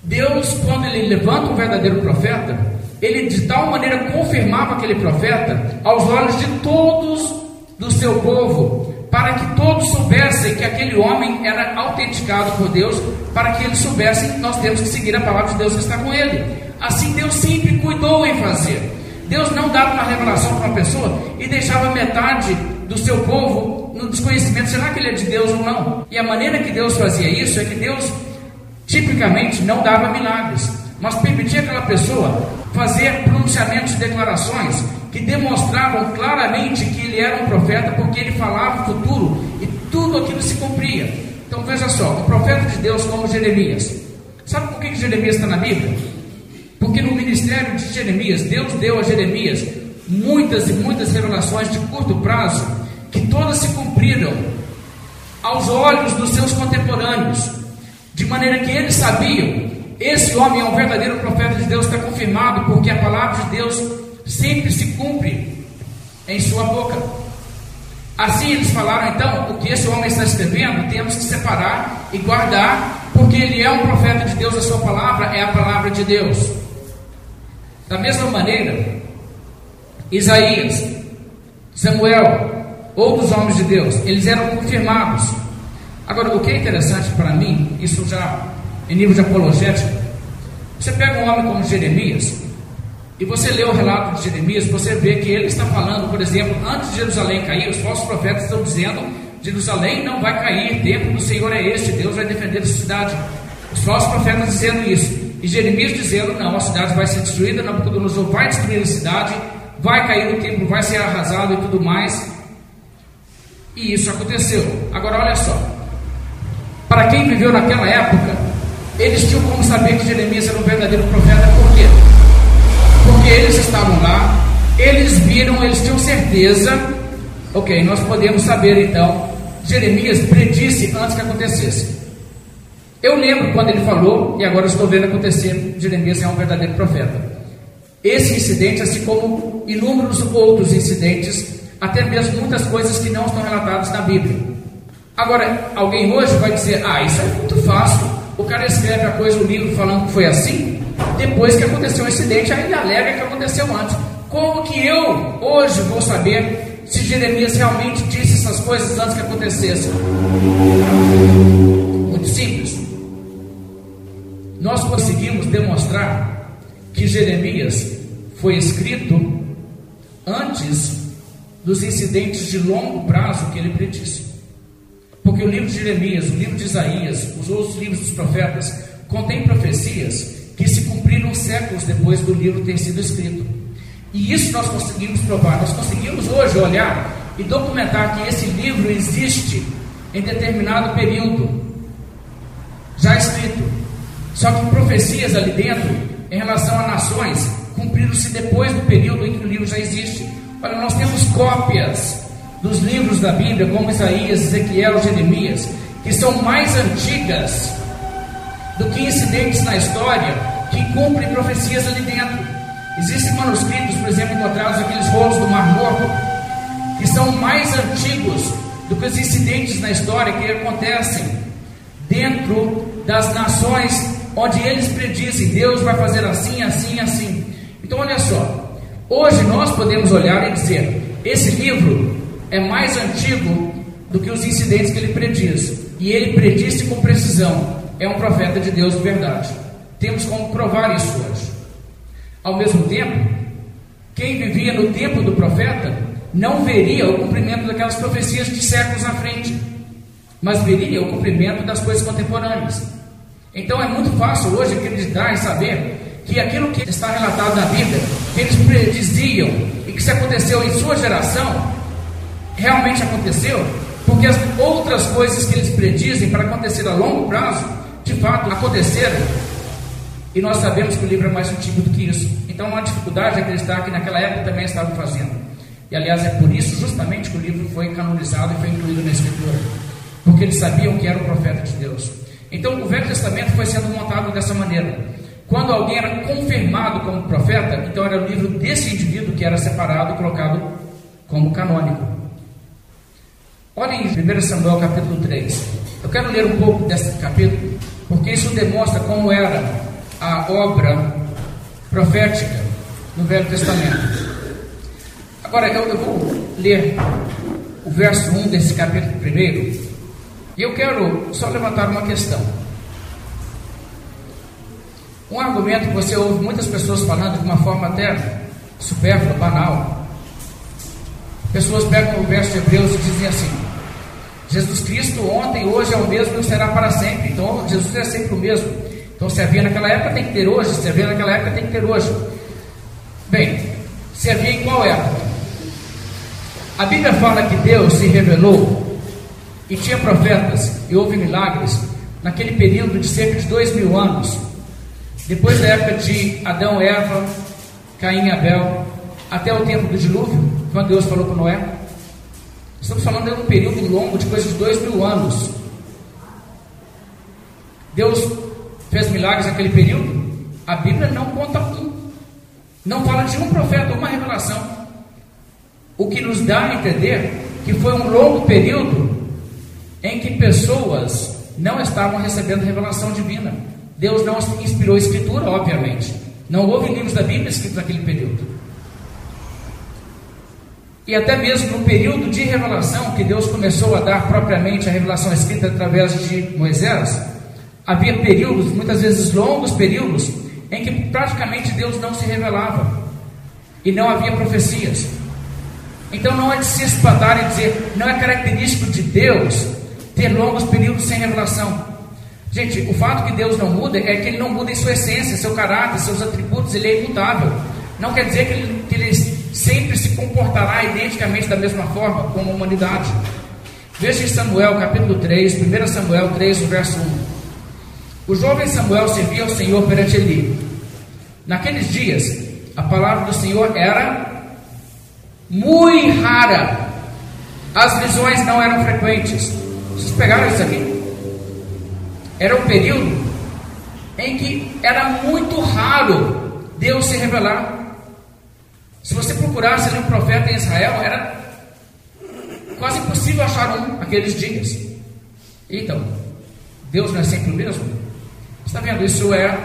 Deus, quando ele levanta um verdadeiro profeta, ele de tal maneira confirmava aquele profeta aos olhos de todos do seu povo, para que todos soubessem que aquele homem era autenticado por Deus, para que eles soubessem que nós temos que seguir a palavra de Deus que está com ele. Assim Deus sempre cuidou em fazer. Deus não dava uma revelação para uma pessoa e deixava metade do seu povo no desconhecimento. Será que ele é de Deus ou não? E a maneira que Deus fazia isso é que Deus tipicamente não dava milagres, mas permitia aquela pessoa fazer pronunciamentos e declarações que demonstravam claramente que ele era um profeta, porque ele falava o futuro e tudo aquilo se cumpria. Então veja só, um profeta de Deus como Jeremias. Sabe por que Jeremias está na Bíblia? Porque no ministério de Jeremias, Deus deu a Jeremias muitas e muitas revelações de curto prazo, que todas se cumpriram aos olhos dos seus contemporâneos, de maneira que eles sabiam: esse homem é um verdadeiro profeta de Deus, está confirmado, porque a palavra de Deus sempre se cumpre em sua boca. Assim eles falaram, então, o que esse homem está escrevendo, temos que separar e guardar, porque ele é um profeta de Deus, a sua palavra é a palavra de Deus. Da mesma maneira, Isaías, Samuel, outros homens de Deus, eles eram confirmados. Agora, o que é interessante para mim, isso já em nível de apologética, você pega um homem como Jeremias, e você lê o relato de Jeremias, você vê que ele está falando, por exemplo, antes de Jerusalém cair, os falsos profetas estão dizendo: Jerusalém não vai cair, templo do Senhor é este, Deus vai defender a cidade. Os falsos profetas dizendo isso. E Jeremias dizendo: não, a cidade vai ser destruída, Nabucodonosor vai destruir a cidade, vai cair o templo, vai ser arrasado e tudo mais. E isso aconteceu. Agora olha só. Para quem viveu naquela época, eles tinham como saber que Jeremias era um verdadeiro profeta, por quê? Eles estavam lá, eles viram, eles tinham certeza. Ok, nós podemos saber então. Jeremias predisse antes que acontecesse. Eu lembro quando ele falou, e agora estou vendo acontecer, Jeremias é um verdadeiro profeta. Esse incidente, assim como inúmeros outros incidentes, até mesmo muitas coisas que não estão relatadas na Bíblia. Agora, alguém hoje vai dizer: Ah, isso é muito fácil. O cara escreve a coisa no livro falando que foi assim, depois que aconteceu o incidente, ele alega que aconteceu antes. Como que eu hoje vou saber se Jeremias realmente disse essas coisas antes que acontecessem? Muito simples nós conseguimos demonstrar que Jeremias foi escrito antes dos incidentes de longo prazo que ele predisse. Porque o livro de Jeremias, o livro de Isaías, os outros livros dos profetas, contêm profecias que se cumpriram séculos depois do livro ter sido escrito. E isso nós conseguimos provar. Nós conseguimos hoje olhar e documentar que esse livro existe em determinado período já escrito. Só que profecias ali dentro, em relação a nações, cumpriram-se depois do período em que o livro já existe. Olha, nós temos cópias dos livros da Bíblia, como Isaías, Ezequiel, Jeremias, que são mais antigas do que incidentes na história que cumprem profecias ali dentro. Existem manuscritos, por exemplo, encontrados aqueles rolos do Mar Morto, que são mais antigos do que os incidentes na história que acontecem dentro das nações onde eles predizem, Deus vai fazer assim, assim, assim. Então, olha só, hoje nós podemos olhar e dizer: esse livro é mais antigo do que os incidentes que ele prediz, e ele predisse com precisão. É um profeta de Deus de verdade. Temos como provar isso hoje. Ao mesmo tempo, quem vivia no tempo do profeta não veria o cumprimento daquelas profecias de séculos à frente, mas veria o cumprimento das coisas contemporâneas. Então é muito fácil hoje acreditar e saber que aquilo que está relatado na Bíblia, que eles prediziam e que se aconteceu em sua geração, realmente aconteceu, porque as outras coisas que eles predizem para acontecer a longo prazo, de fato aconteceram. E nós sabemos que o livro é mais antigo do que isso. Então não há dificuldade de acreditar que naquela época também estavam fazendo. E aliás é por isso justamente que o livro foi canonizado e foi incluído na escritura. Porque eles sabiam que era o profeta de Deus. Então o Velho Testamento foi sendo montado dessa maneira. Quando alguém era confirmado como profeta, então era o livro desse indivíduo que era separado e colocado como canônico. Olhem em 1 Samuel capítulo 3. Eu quero ler um pouco desse capítulo, porque isso demonstra como era a obra profética no Velho Testamento. Agora eu, eu vou ler o verso 1 desse capítulo primeiro, e eu quero só levantar uma questão. Um argumento que você ouve muitas pessoas falando de uma forma até supérflua, banal. Pessoas pegam o verso de Hebreus e dizem assim: Jesus Cristo ontem, hoje é o mesmo e será para sempre. Então Jesus é sempre o mesmo. Então se havia naquela época tem que ter hoje, se havia naquela época tem que ter hoje. Bem, se havia em qual época? A Bíblia fala que Deus se revelou e tinha profetas e houve milagres naquele período de cerca de dois mil anos, depois da época de Adão, Eva, Caim e Abel, até o tempo do dilúvio, quando Deus falou com Noé. Estamos falando de um período longo de coisa de dois mil anos. Deus fez milagres naquele período? A Bíblia não conta um. Não fala de um profeta, uma revelação. O que nos dá a entender que foi um longo período em que pessoas não estavam recebendo revelação divina. Deus não inspirou a escritura, obviamente. Não houve livros da Bíblia escritos naquele período. E até mesmo no período de revelação, que Deus começou a dar propriamente a revelação escrita através de Moisés, havia períodos, muitas vezes longos períodos, em que praticamente Deus não se revelava e não havia profecias. Então não é de se espantar e dizer, não é característico de Deus ter longos períodos sem revelação. Gente, o fato que Deus não muda é que Ele não muda em sua essência, seu caráter, seus atributos, Ele é imutável. Não quer dizer que Ele, que ele sempre se comportará identicamente da mesma forma como a humanidade. Veja em Samuel capítulo 3, 1 Samuel 3, verso 1. O jovem Samuel servia ao Senhor perante Eli. Naqueles dias, a palavra do Senhor era muito rara. As visões não eram frequentes. Vocês pegaram isso aqui? Era um período em que era muito raro Deus se revelar. Se você procurasse um profeta em Israel, era quase impossível achar um naqueles dias. Então, Deus não é sempre o mesmo? Está vendo? Isso é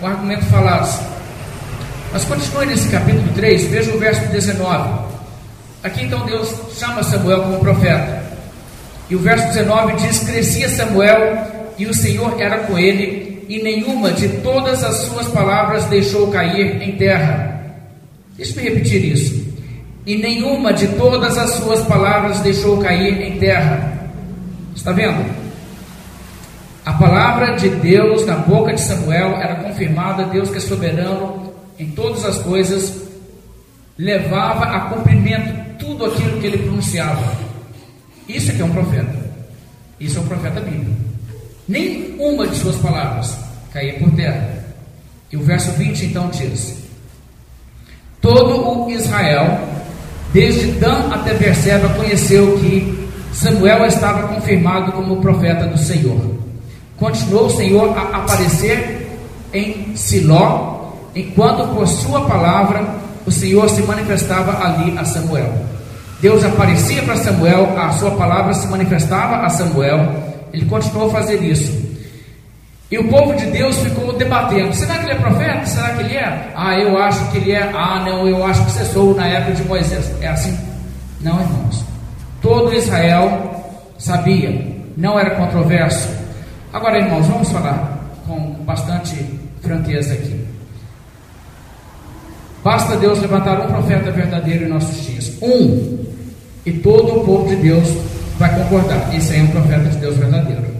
um argumento falaz. Mas continue nesse capítulo 3, veja o verso 19. Aqui então Deus chama Samuel como profeta. E o verso 19 diz: Crescia Samuel e o Senhor era com ele, e nenhuma de todas as suas palavras deixou cair em terra. Deixe-me repetir isso. E nenhuma de todas as suas palavras deixou cair em terra. Está vendo? A palavra de Deus na boca de Samuel era confirmada, Deus que é soberano em todas as coisas, levava a cumprimento tudo aquilo que ele pronunciava. Isso é que é um profeta. Isso é um profeta bíblico. Nem uma de suas palavras caía por terra. E o verso 20 então diz: Todo o Israel, desde Dan até Berseba, conheceu que Samuel estava confirmado como profeta do Senhor. Continuou o Senhor a aparecer em Siló, enquanto por sua palavra o Senhor se manifestava ali a Samuel. Deus aparecia para Samuel, a sua palavra se manifestava a Samuel. Ele continuou a fazer isso. E o povo de Deus ficou debatendo: será que ele é profeta? Será que ele é? Ah, eu acho que ele é. Ah, não, eu acho que cessou na época de Moisés. É assim? Não, irmãos. Todo Israel sabia, não era controverso. Agora, irmãos, vamos falar com bastante franqueza aqui. Basta Deus levantar um profeta verdadeiro em nossos dias. Um. E todo o povo de Deus vai concordar. Esse aí é um profeta de Deus verdadeiro.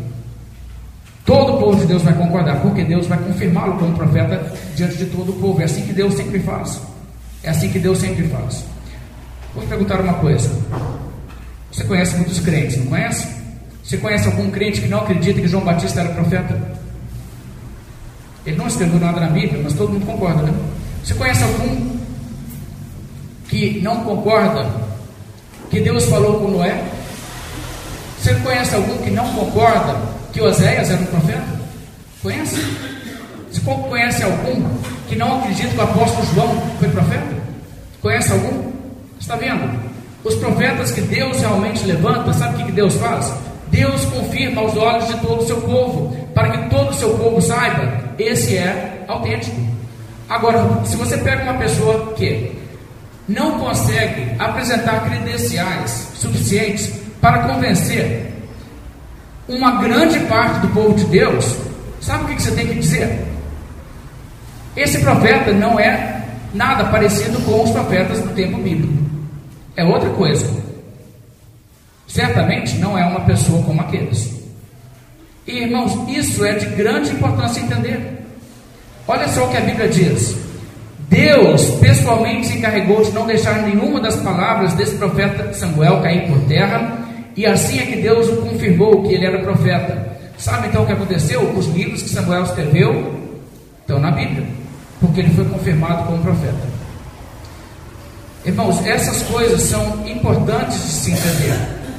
Todo o povo de Deus vai concordar, porque Deus vai confirmá-lo como profeta diante de todo o povo. É assim que Deus sempre faz. É assim que Deus sempre faz. Vou te perguntar uma coisa. Você conhece muitos crentes, não conhece? Você conhece algum crente que não acredita que João Batista era profeta? Ele não escreveu nada na Bíblia, mas todo mundo concorda, né? Você conhece algum que não concorda que Deus falou com Noé? Você conhece algum que não concorda que Oséias era um profeta? Conhece? Você conhece algum que não acredita que o apóstolo João foi profeta? Conhece algum? Está vendo? Os profetas que Deus realmente levanta, sabe o que Deus faz? Deus confirma aos olhos de todo o seu povo, para que todo o seu povo saiba, esse é autêntico. Agora, se você pega uma pessoa que não consegue apresentar credenciais suficientes para convencer uma grande parte do povo de Deus, sabe o que você tem que dizer? Esse profeta não é nada parecido com os profetas do tempo bíblico, é outra coisa. Certamente não é uma pessoa como aqueles. E irmãos, isso é de grande importância entender. Olha só o que a Bíblia diz. Deus pessoalmente se encarregou de não deixar nenhuma das palavras desse profeta Samuel cair por terra, e assim é que Deus o confirmou que ele era profeta. Sabe então o que aconteceu? Os livros que Samuel escreveu estão na Bíblia, porque ele foi confirmado como profeta. Irmãos, essas coisas são importantes de se entender.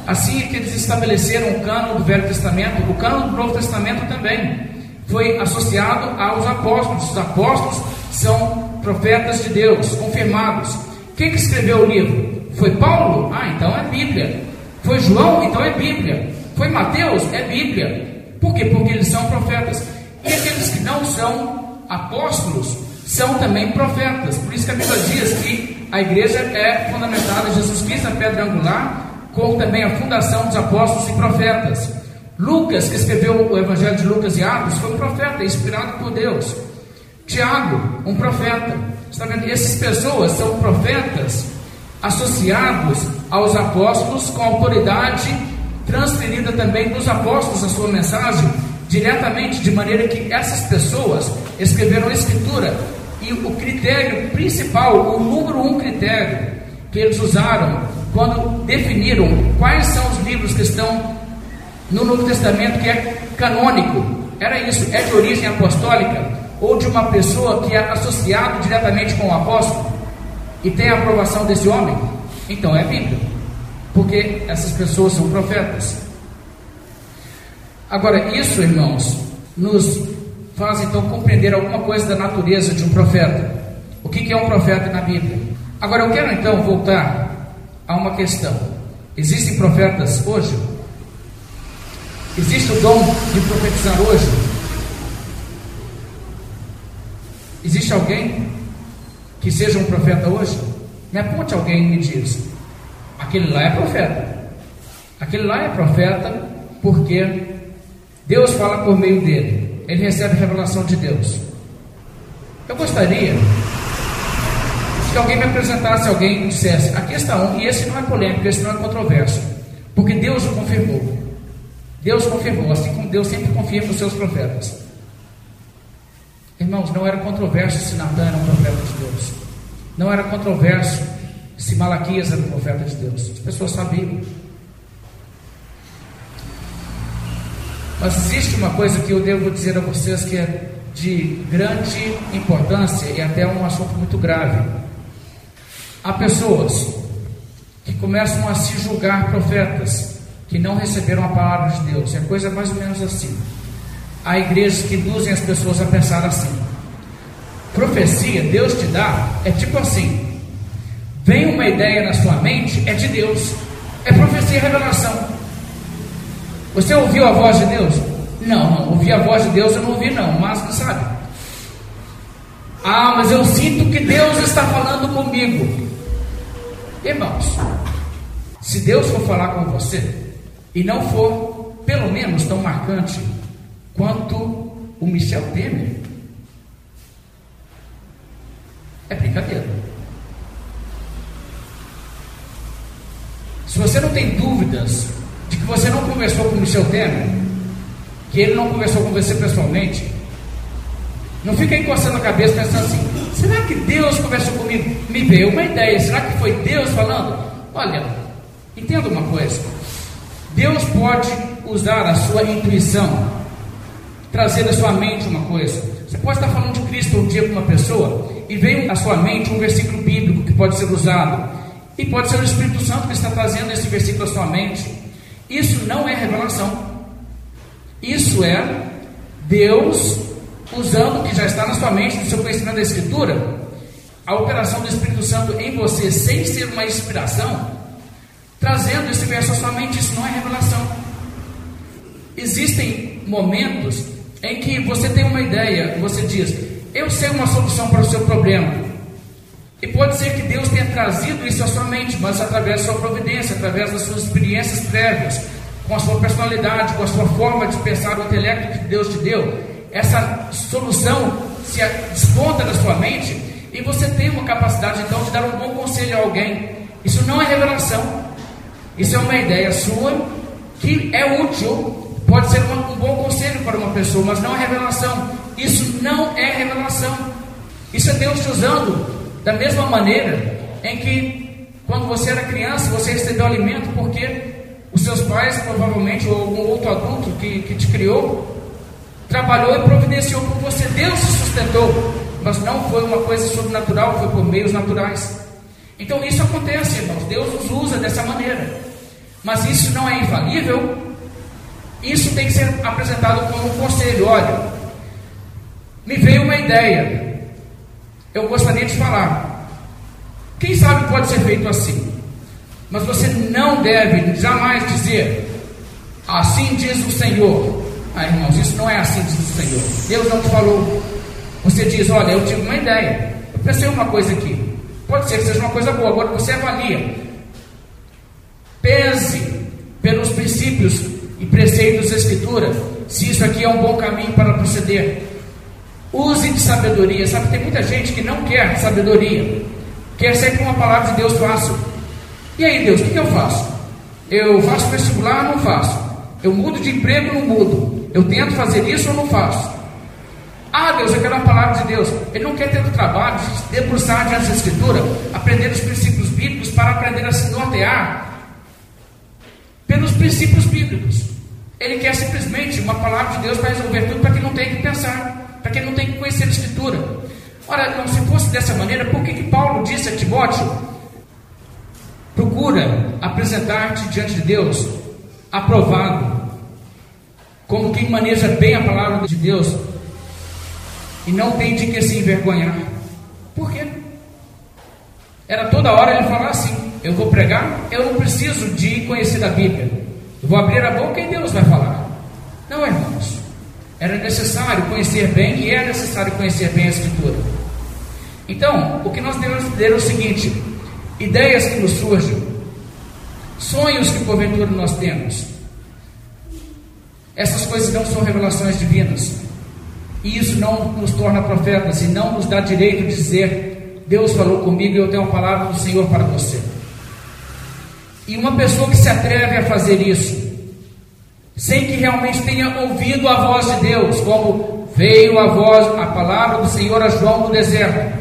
Assim é que eles estabeleceram o cano do Velho Testamento, o cano do Novo Testamento também foi associado aos apóstolos. Os apóstolos são profetas de Deus, confirmados. Quem que escreveu o livro? Foi Paulo? Ah, então é Bíblia. Foi João? Então é Bíblia. Foi Mateus? É Bíblia. Por quê? Porque eles são profetas. E aqueles que não são apóstolos são também profetas. Por isso que a Bíblia diz que a igreja é fundamentada, Jesus Cristo, a pedra angular, como também a fundação dos apóstolos e profetas. Lucas, que escreveu o Evangelho de Lucas e Atos, foi um profeta inspirado por Deus. Tiago, um profeta. Está vendo? Essas pessoas são profetas associados aos apóstolos com autoridade transferida também dos apóstolos a sua mensagem diretamente, de maneira que essas pessoas escreveram a escritura e o critério principal, o número um critério que eles usaram quando definiram quais são os livros que estão no Novo Testamento que é canônico. Era isso, é de origem apostólica ou de uma pessoa que é associado diretamente com o apóstolo e tem a aprovação desse homem? Então é a Bíblia, porque essas pessoas são profetas. Agora, isso, irmãos, nos faz então compreender alguma coisa da natureza de um profeta. O que é um profeta na Bíblia? Agora, eu quero então voltar há uma questão: existem profetas hoje? Existe o dom de profetizar hoje? Existe alguém que seja um profeta hoje? Me aponte alguém e me diz: aquele lá é profeta. Aquele lá é profeta porque Deus fala por meio dele. Ele recebe a revelação de Deus. Eu gostaria que alguém me apresentasse alguém e dissesse: aqui está um, e esse não é polêmico, esse não é controverso, porque Deus o confirmou. Deus confirmou, assim como Deus sempre confirma os seus profetas. Irmãos, não era controverso se Natan era um profeta de Deus, não era controverso se Malaquias era um profeta de Deus, as pessoas sabiam. Mas existe uma coisa que eu devo dizer a vocês que é de grande importância e até um assunto muito grave. Há pessoas que começam a se julgar profetas que não receberam a palavra de Deus. É coisa mais ou menos assim. Há igrejas que induzem as pessoas a pensar assim. Profecia, Deus te dá, é tipo assim: vem uma ideia na sua mente, é de Deus. É profecia e revelação. Você ouviu a voz de Deus? Não, não, ouvi a voz de Deus, eu não ouvi, não, mas sabe. Ah, mas eu sinto que Deus está falando comigo. Irmãos, se Deus for falar com você e não for pelo menos tão marcante quanto o Michel Temer, é brincadeira. Se você não tem dúvidas de que você não conversou com o Michel Temer, que ele não conversou com você pessoalmente, não fica encostando a cabeça pensando assim: será que Deus conversou comigo? Me veio uma ideia, será que foi Deus falando? Olha, entenda uma coisa: Deus pode usar a sua intuição, trazer à sua mente uma coisa. Você pode estar falando de Cristo um dia com uma pessoa e vem à sua mente um versículo bíblico que pode ser usado, e pode ser o Espírito Santo que está trazendo esse versículo à sua mente. Isso não é revelação, isso é Deus usando o que já está na sua mente, no seu conhecimento da Escritura, a operação do Espírito Santo em você, sem ser uma inspiração, trazendo esse verso à sua mente, isso não é revelação. Existem momentos em que você tem uma ideia, você diz, eu sei uma solução para o seu problema. E pode ser que Deus tenha trazido isso à sua mente, mas através da sua providência, através das suas experiências prévias, com a sua personalidade, com a sua forma de pensar, o intelecto que Deus te deu, essa solução se desponta da sua mente e você tem uma capacidade então de dar um bom conselho a alguém. Isso não é revelação, isso é uma ideia sua que é útil, pode ser um bom conselho para uma pessoa, mas não é revelação. Isso não é revelação. Isso é Deus te usando da mesma maneira em que quando você era criança você recebeu alimento porque os seus pais, provavelmente, ou algum outro adulto que, que te criou, trabalhou e providenciou por você. Deus se sustentou, mas não foi uma coisa sobrenatural, foi por meios naturais. Então isso acontece, irmãos. Deus nos usa dessa maneira. Mas isso não é infalível. Isso tem que ser apresentado como conselho. Olha, me veio uma ideia. Eu gostaria de falar. Quem sabe pode ser feito assim. Mas você não deve jamais dizer, assim diz o Senhor. Ah, irmãos, isso não é assim, diz o Senhor. Deus não te falou. Você diz: Olha, eu tive uma ideia. Eu pensei uma coisa aqui. Pode ser que seja uma coisa boa. Agora você avalia. Pense pelos princípios e preceitos da Escritura. Se isso aqui é um bom caminho para proceder. Use de sabedoria. Sabe, tem muita gente que não quer sabedoria. Quer sempre uma palavra de Deus fácil. E aí, Deus, o que, eu faço? Eu faço vestibular ou não faço? Eu mudo de emprego ou não mudo? Eu tento fazer isso ou não faço? Ah, Deus, eu quero a palavra de Deus. Ele não quer ter o trabalho de se debruçar diante da Escritura, aprender os princípios bíblicos para aprender a se nortear pelos princípios bíblicos. Ele quer simplesmente uma palavra de Deus para resolver tudo, para que não tenha que pensar, para que não tenha que conhecer a Escritura. Ora, não, se fosse dessa maneira, por que, que Paulo disse a Timóteo: procura apresentar-te diante de Deus aprovado, como quem maneja bem a palavra de Deus e não tem de que se envergonhar. Por quê? Era toda hora ele falar assim: eu vou pregar, eu não preciso de conhecer da Bíblia. Eu vou abrir a boca e Deus vai falar. Não, irmãos. Era necessário conhecer bem e é necessário conhecer bem a Escritura. Então, o que nós devemos entender é o seguinte: ideias que nos surgem, sonhos que porventura nós temos, essas coisas não são revelações divinas. E isso não nos torna profetas e não nos dá direito de dizer: Deus falou comigo e eu tenho a palavra do Senhor para você. E uma pessoa que se atreve a fazer isso, sem que realmente tenha ouvido a voz de Deus, como veio a voz, a palavra do Senhor a João no deserto,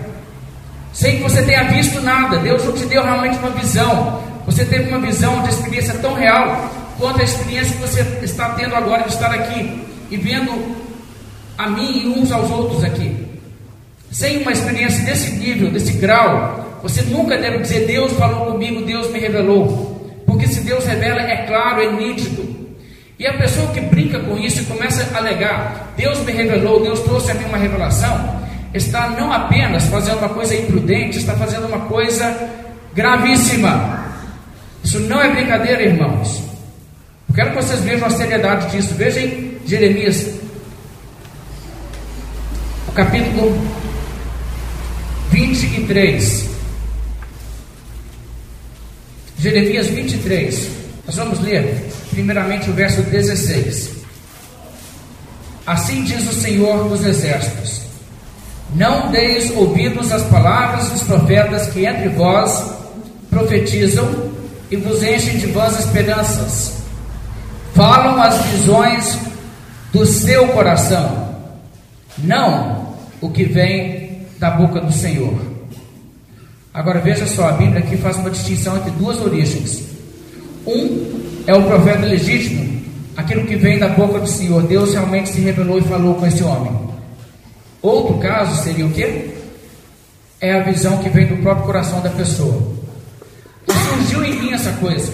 sem que você tenha visto nada, Deus não te deu realmente uma visão, você teve uma visão de experiência tão real quanto a experiência que você está tendo agora de estar aqui e vendo a mim e uns aos outros aqui. Sem uma experiência desse nível, desse grau, você nunca deve dizer Deus falou comigo, Deus me revelou. Porque se Deus revela, é claro, é nítido. E a pessoa que brinca com isso e começa a alegar, Deus me revelou, Deus trouxe a mim uma revelação, está não apenas fazendo uma coisa imprudente, está fazendo uma coisa gravíssima. Isso não é brincadeira, irmãos. Quero que vocês vejam a seriedade disso. Vejam Jeremias, o capítulo 23. Jeremias 23. Nós vamos ler, primeiramente, o verso 16. Assim diz o Senhor dos Exércitos: Não deis ouvidos às palavras dos profetas que entre vós profetizam e vos enchem de vãs esperanças falam as visões do seu coração, não o que vem da boca do Senhor. Agora veja só, a Bíblia aqui faz uma distinção entre duas origens. Um é o profeta legítimo, aquilo que vem da boca do Senhor. Deus realmente se revelou e falou com esse homem. Outro caso seria o quê? É a visão que vem do próprio coração da pessoa. E surgiu em mim essa coisa.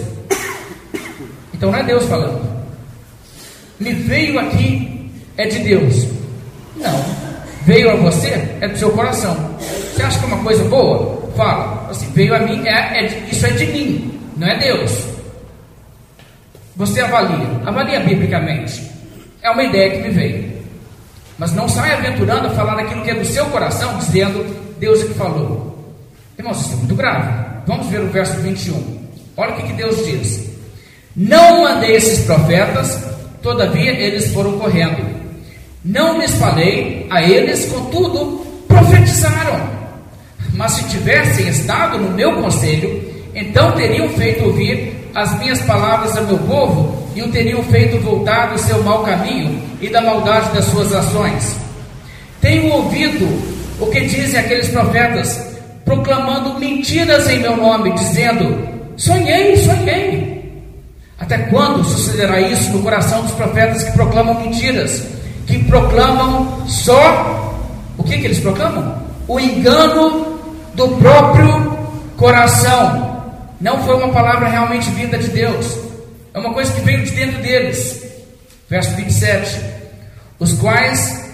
Então não é Deus falando. Me veio aqui, é de Deus. Não. Veio a você, é do seu coração. Você acha que é uma coisa boa? Fala. Assim, veio a mim, é, é, isso é de mim, não é Deus. Você avalia, avalia biblicamente. É uma ideia que me veio. Mas não sai aventurando a falar aquilo que é do seu coração, dizendo Deus é que falou. Irmãos, isso é muito grave. Vamos ver o verso 21. Olha o que, que Deus diz. Não mandei esses profetas, todavia eles foram correndo. Não me espalhei a eles, contudo, profetizaram. Mas se tivessem estado no meu conselho, então teriam feito ouvir as minhas palavras ao meu povo e o teriam feito voltar do seu mau caminho e da maldade das suas ações. Tenho ouvido o que dizem aqueles profetas, proclamando mentiras em meu nome, dizendo: Sonhei, sonhei. Até quando sucederá isso no coração dos profetas que proclamam mentiras, que proclamam só o que, que eles proclamam? O engano do próprio coração. Não foi uma palavra realmente vinda de Deus. É uma coisa que veio de dentro deles. Verso 27. Os quais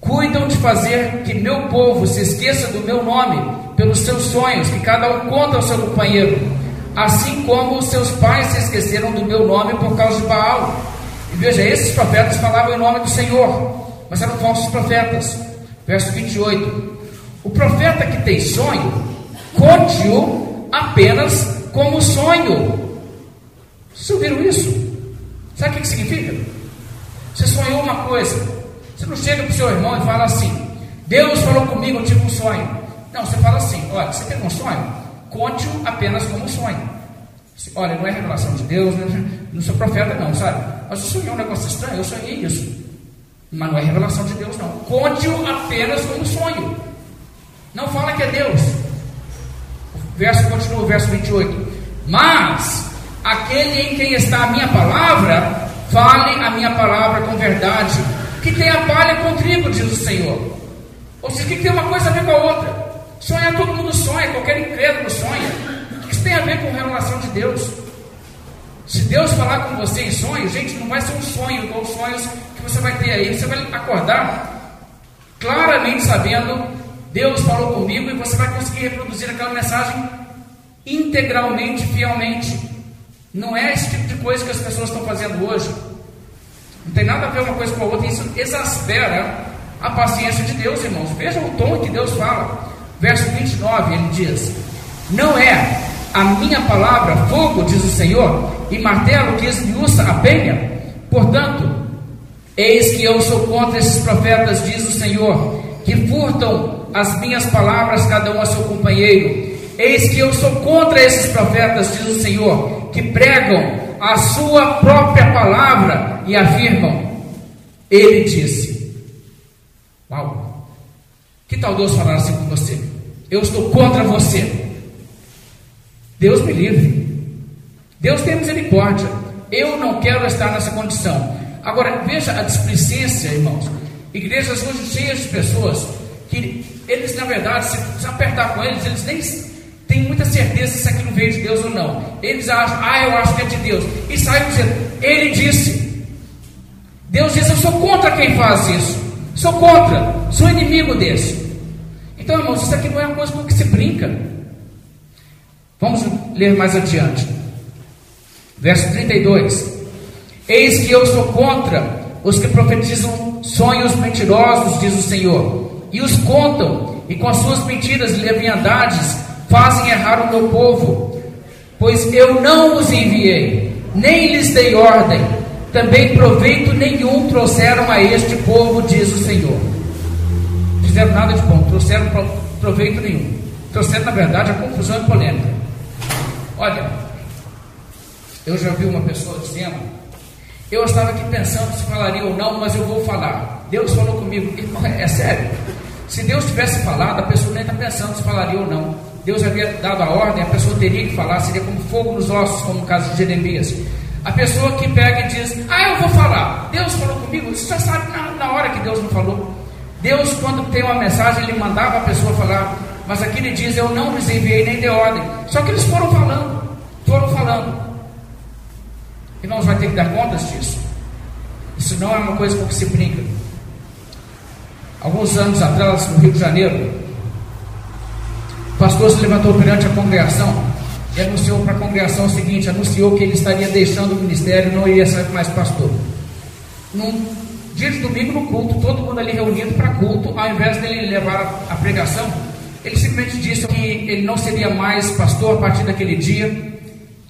cuidam de fazer que meu povo se esqueça do meu nome pelos seus sonhos, que cada um conta ao seu companheiro, assim como os seus pais se esqueceram do meu nome por causa de Baal. E veja, esses profetas falavam em nome do Senhor, mas eram falsos profetas. Verso 28. O profeta que tem sonho, conte-o apenas como sonho. Vocês ouviram isso? Sabe o que significa? Você sonhou uma coisa. Você não chega para o seu irmão e fala assim: Deus falou comigo, eu tive um sonho. Não, você fala assim: olha, você tem um sonho? Conte-o apenas como sonho. Olha, não é revelação de Deus, né? não sou profeta, não, sabe? Mas eu sonhei um negócio estranho, eu sonhei isso. Mas não é revelação de Deus, não. Conte-o apenas como sonho. Não fala que é Deus. O verso continua, o verso 28. Mas aquele em quem está a minha palavra, fale a minha palavra com verdade. Que tem a palha com trigo, diz o Senhor. Ou seja, que tem uma coisa a ver com a outra. Sonhar todo mundo sonha, qualquer incrédulo sonha. O que isso tem a ver com a revelação de Deus? Se Deus falar com você em sonhos, gente, não vai ser um sonho igual os sonhos que você vai ter aí. Você vai acordar claramente sabendo, Deus falou comigo e você vai conseguir reproduzir aquela mensagem integralmente, fielmente. Não é esse tipo de coisa que as pessoas estão fazendo hoje. Não tem nada a ver uma coisa com a outra. Isso exaspera a paciência de Deus, irmãos. Veja o tom que Deus fala. Verso 29, ele diz: Não é a minha palavra fogo, diz o Senhor, e martelo que esmiuça a penha? Portanto, eis que eu sou contra esses profetas, diz o Senhor, que furtam as minhas palavras, cada um a seu companheiro. Eis que eu sou contra esses profetas, diz o Senhor, que pregam a sua própria palavra e afirmam. Ele disse: Uau! Que tal Deus falar assim com você? Eu estou contra você. Deus me livre. Deus tem misericórdia. Eu não quero estar nessa condição. Agora, veja a displicência, irmãos. Igrejas hoje cheias de pessoas que eles, na verdade, se apertar com eles, eles nem têm muita certeza se aquilo veio de Deus ou não. Eles acham, ah, eu acho que é de Deus. E saem dizendo, ele disse. Deus disse, eu sou contra quem faz isso. Sou contra, sou inimigo desse. Então, irmãos, isso aqui não é uma coisa com que se brinca. Vamos ler mais adiante. Verso 32. Eis que eu sou contra os que profetizam sonhos mentirosos, diz o Senhor, e os contam, e com as suas mentiras e leviandades fazem errar o meu povo, pois eu não os enviei, nem lhes dei ordem, também proveito nenhum trouxeram a este povo, diz o Senhor fizeram nada de bom, trouxeram proveito nenhum. Trouxeram, na verdade, a confusão e polêmica. Olha, eu já vi uma pessoa dizendo: Eu estava aqui pensando se falaria ou não, mas eu vou falar. Deus falou comigo. É sério. Se Deus tivesse falado, a pessoa nem está pensando se falaria ou não. Deus havia dado a ordem, a pessoa teria que falar, seria como fogo nos ossos, como no caso de Jeremias. A pessoa que pega e diz, ah, eu vou falar. Deus falou comigo, você já sabe na, na hora que Deus não falou. Deus, quando tem uma mensagem, ele mandava a pessoa falar, mas aqui ele diz, eu não lhes enviei nem de ordem. Só que eles foram falando, foram falando. E nós vamos ter que dar contas disso. Isso não é uma coisa com que se brinca. Alguns anos atrás, no Rio de Janeiro, o pastor se levantou perante a congregação e anunciou para a congregação o seguinte: anunciou que ele estaria deixando o ministério e não iria ser mais pastor. Num dia de domingo, no culto, todo mundo ali reunido para culto, ao invés dele levar a pregação, ele simplesmente disse que ele não seria mais pastor a partir daquele dia,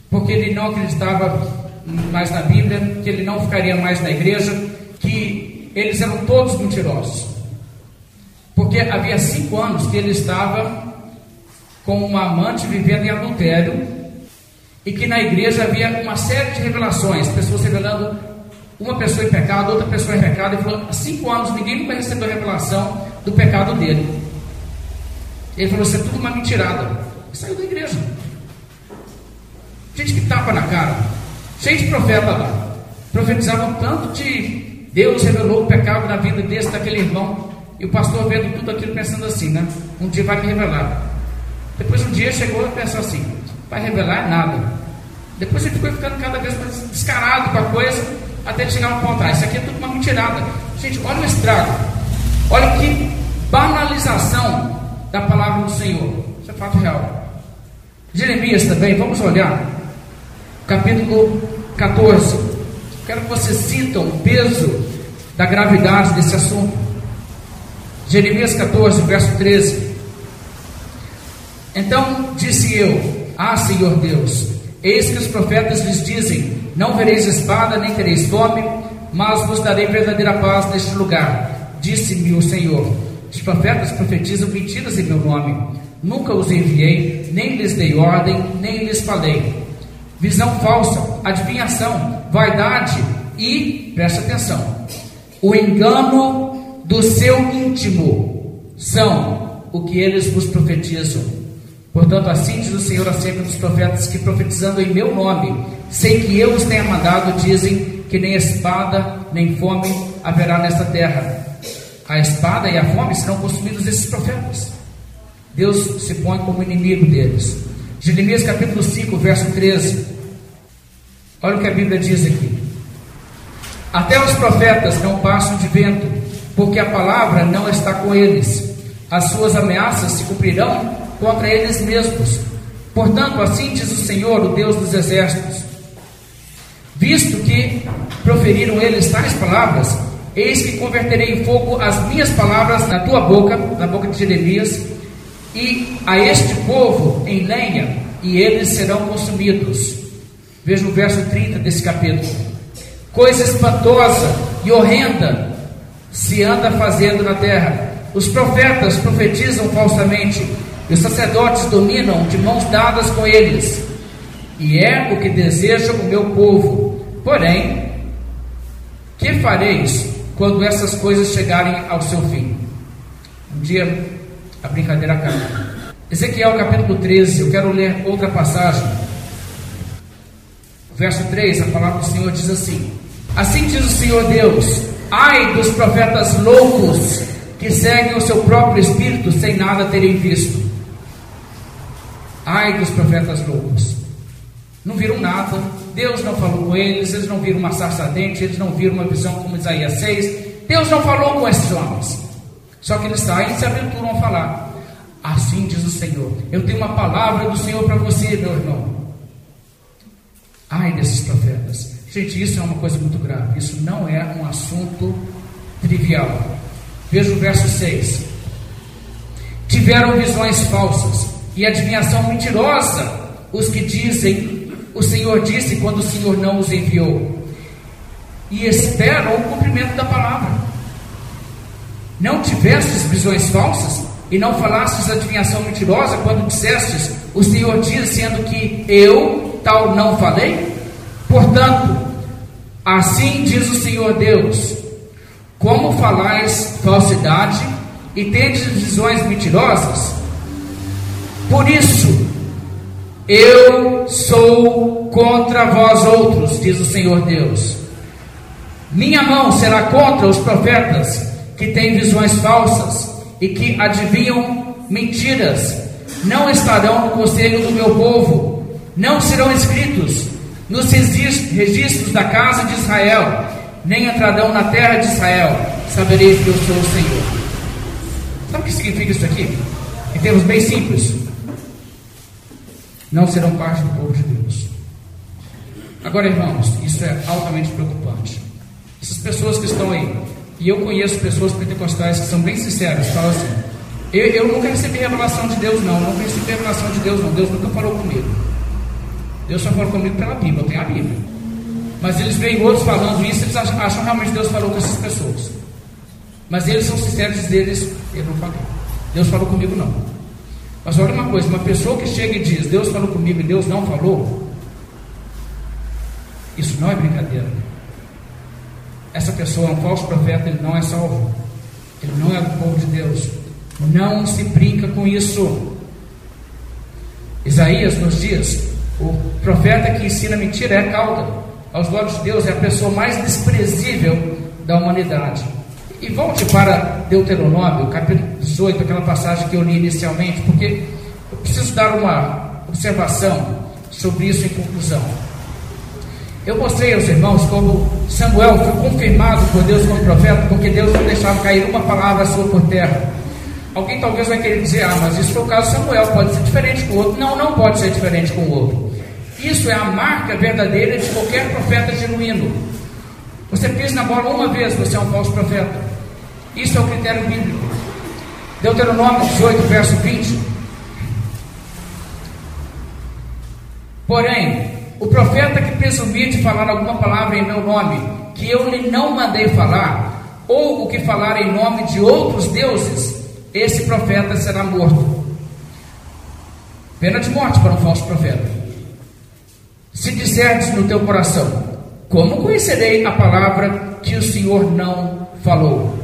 porque ele não acreditava mais na Bíblia, que ele não ficaria mais na igreja, que eles eram todos mentirosos. Porque havia cinco anos que ele estava com uma amante vivendo em adultério e que na igreja havia uma série de revelações, pessoas revelando uma pessoa em pecado, outra pessoa em pecado, e falou: há cinco anos ninguém nunca recebeu a revelação do pecado dele. Ele falou: Isso é tudo uma mentirada. E saiu da igreja. Gente que tapa na cara, cheio de profeta lá, profetizavam tanto de Deus revelou o pecado na vida desse, daquele irmão, e o pastor vendo tudo aquilo pensando assim, né? Um dia vai me revelar. Depois um dia chegou e pensou assim: vai revelar nada. Depois ele foi ficando cada vez mais descarado com a coisa, até chegar a um ponto: ah, isso aqui é tudo uma mentirada. Gente, olha o estrago. Olha que banalização da palavra do Senhor. Isso é fato real. Jeremias também, vamos olhar. Capítulo 14. Quero que vocês sintam o peso da gravidade desse assunto. Jeremias 14, verso 13. Então disse eu: Ah, Senhor Deus, eis que os profetas lhes dizem: Não vereis espada, nem tereis fome, mas vos darei verdadeira paz neste lugar. Disse-me o Senhor: Os profetas profetizam mentiras em meu nome. Nunca os enviei, nem lhes dei ordem, nem lhes falei. Visão falsa, adivinhação, vaidade e, preste atenção, o engano do seu íntimo são o que eles vos profetizam. Portanto, assim diz o Senhor acerca dos profetas que profetizando em meu nome, sei que eu os tenha mandado, dizem que nem espada nem fome haverá nesta terra. A espada e a fome serão consumidos esses profetas. Deus se põe como inimigo deles. Jeremias capítulo 5, verso 13. Olha o que a Bíblia diz aqui. Até os profetas não passam de vento, porque a palavra não está com eles. As suas ameaças se cumprirão contra eles mesmos. Portanto, assim diz o Senhor, o Deus dos exércitos: Visto que proferiram eles tais palavras, eis que converterei em fogo as minhas palavras na tua boca, na boca de Jeremias, e a este povo em lenha, e eles serão consumidos. Veja o verso 30 desse capítulo. Coisa espantosa e horrenda se anda fazendo na terra. Os profetas profetizam falsamente e os sacerdotes dominam de mãos dadas com eles, e é o que deseja o meu povo. Porém, que fareis quando essas coisas chegarem ao seu fim? Um dia a brincadeira acaba. Ezequiel capítulo 13, eu quero ler outra passagem. Verso 3, a palavra do Senhor diz assim: Assim diz o Senhor Deus: Ai dos profetas loucos que seguem o seu próprio espírito sem nada terem visto Ai dos profetas loucos. Não viram nada, Deus não falou com eles, eles não viram uma sarça dente, eles não viram uma visão como Isaías 6. Deus não falou com esses homens. Só que eles saem e se aventuram a falar. Assim diz o Senhor: Eu tenho uma palavra do Senhor para você, meu irmão. Ai desses profetas. Gente, isso é uma coisa muito grave. Isso não é um assunto trivial. Veja o verso 6. Tiveram visões falsas e adivinhação mentirosa os que dizem, o Senhor disse quando o Senhor não os enviou, e esperam o cumprimento da palavra. Não tivestes visões falsas e não falastes adivinhação mentirosa quando dissestes, o Senhor diz, sendo que eu tal não falei? Portanto, Assim diz o Senhor Deus: Como falais falsidade e tendes visões mentirosas? Por isso, eu sou contra vós outros, diz o Senhor Deus. Minha mão será contra os profetas que têm visões falsas e que adivinham mentiras. Não estarão no conselho do meu povo, não serão escritos nos registros da casa de Israel, nem entrarão na terra de Israel. Sabereis que eu sou o Senhor. Sabe o que significa isso aqui? Em termos bem simples, não serão parte do povo de Deus. Agora, irmãos, isso é altamente preocupante. Essas pessoas que estão aí, e eu conheço pessoas pentecostais que são bem sinceras, falam assim: eu, eu nunca recebi revelação de Deus, não, nunca recebi revelação de Deus, não, Deus nunca falou comigo. Deus só falou comigo pela Bíblia, eu tenho a Bíblia. Mas eles veem outros falando isso, eles acham, realmente Deus falou com essas pessoas. Mas eles são sinceros deles, eu não falei. Deus falou comigo não. Mas olha uma coisa, uma pessoa que chega e diz, Deus falou comigo e Deus não falou, isso não é brincadeira. Essa pessoa é um falso profeta, ele não é salvo. Ele não é do povo de Deus. Não se brinca com isso. Isaías nos diz: o profeta que ensina mentira é cauda. Aos olhos de Deus é a pessoa mais desprezível da humanidade. E volte para Deuteronômio, capítulo 18, aquela passagem que eu li inicialmente, porque eu preciso dar uma observação sobre isso em conclusão. Eu mostrei aos irmãos como Samuel foi confirmado por Deus como profeta, porque Deus não deixava cair uma palavra sua por terra. Alguém talvez vai querer dizer, ah, mas isso foi o caso de Samuel, pode ser diferente com o outro. Não, não pode ser diferente com o outro. Isso é a marca verdadeira de qualquer profeta genuíno. Você pisa na bola uma vez, você é um falso profeta. Isso é o critério bíblico. Deuteronômio 18, verso 20. Porém, o profeta que presumir de falar alguma palavra em meu nome, que eu lhe não mandei falar, ou o que falar em nome de outros deuses, esse profeta será morto. Pena de morte para um falso profeta. Se disserdes no teu coração, como conhecerei a palavra que o Senhor não falou?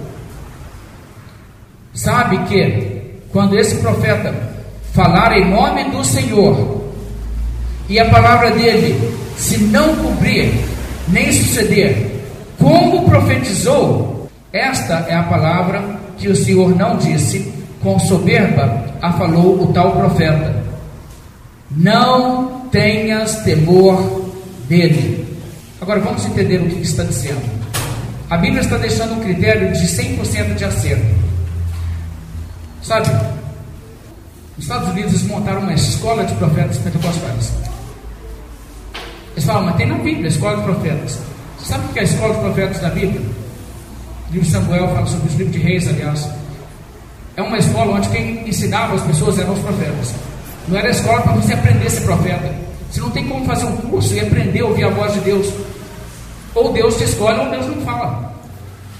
Sabe que quando esse profeta falar em nome do Senhor e a palavra dele se não cumprir, nem suceder, como profetizou, esta é a palavra que o Senhor não disse, com soberba a falou o tal profeta. Não tenhas temor dele. Agora vamos entender o que está dizendo. A Bíblia está deixando um critério de 100% de acerto. Sabe, nos Estados Unidos montaram uma escola de profetas pentecostais. Eles falam, mas tem na Bíblia, escola de profetas. Você sabe o que é a escola de profetas da Bíblia? O livro Samuel fala sobre os livros de reis, aliás. É uma escola onde quem ensinava as pessoas eram os profetas. Não era escola para você aprender a ser profeta. Você não tem como fazer um curso e aprender a ouvir a voz de Deus. Ou Deus te escolhe ou Deus não fala.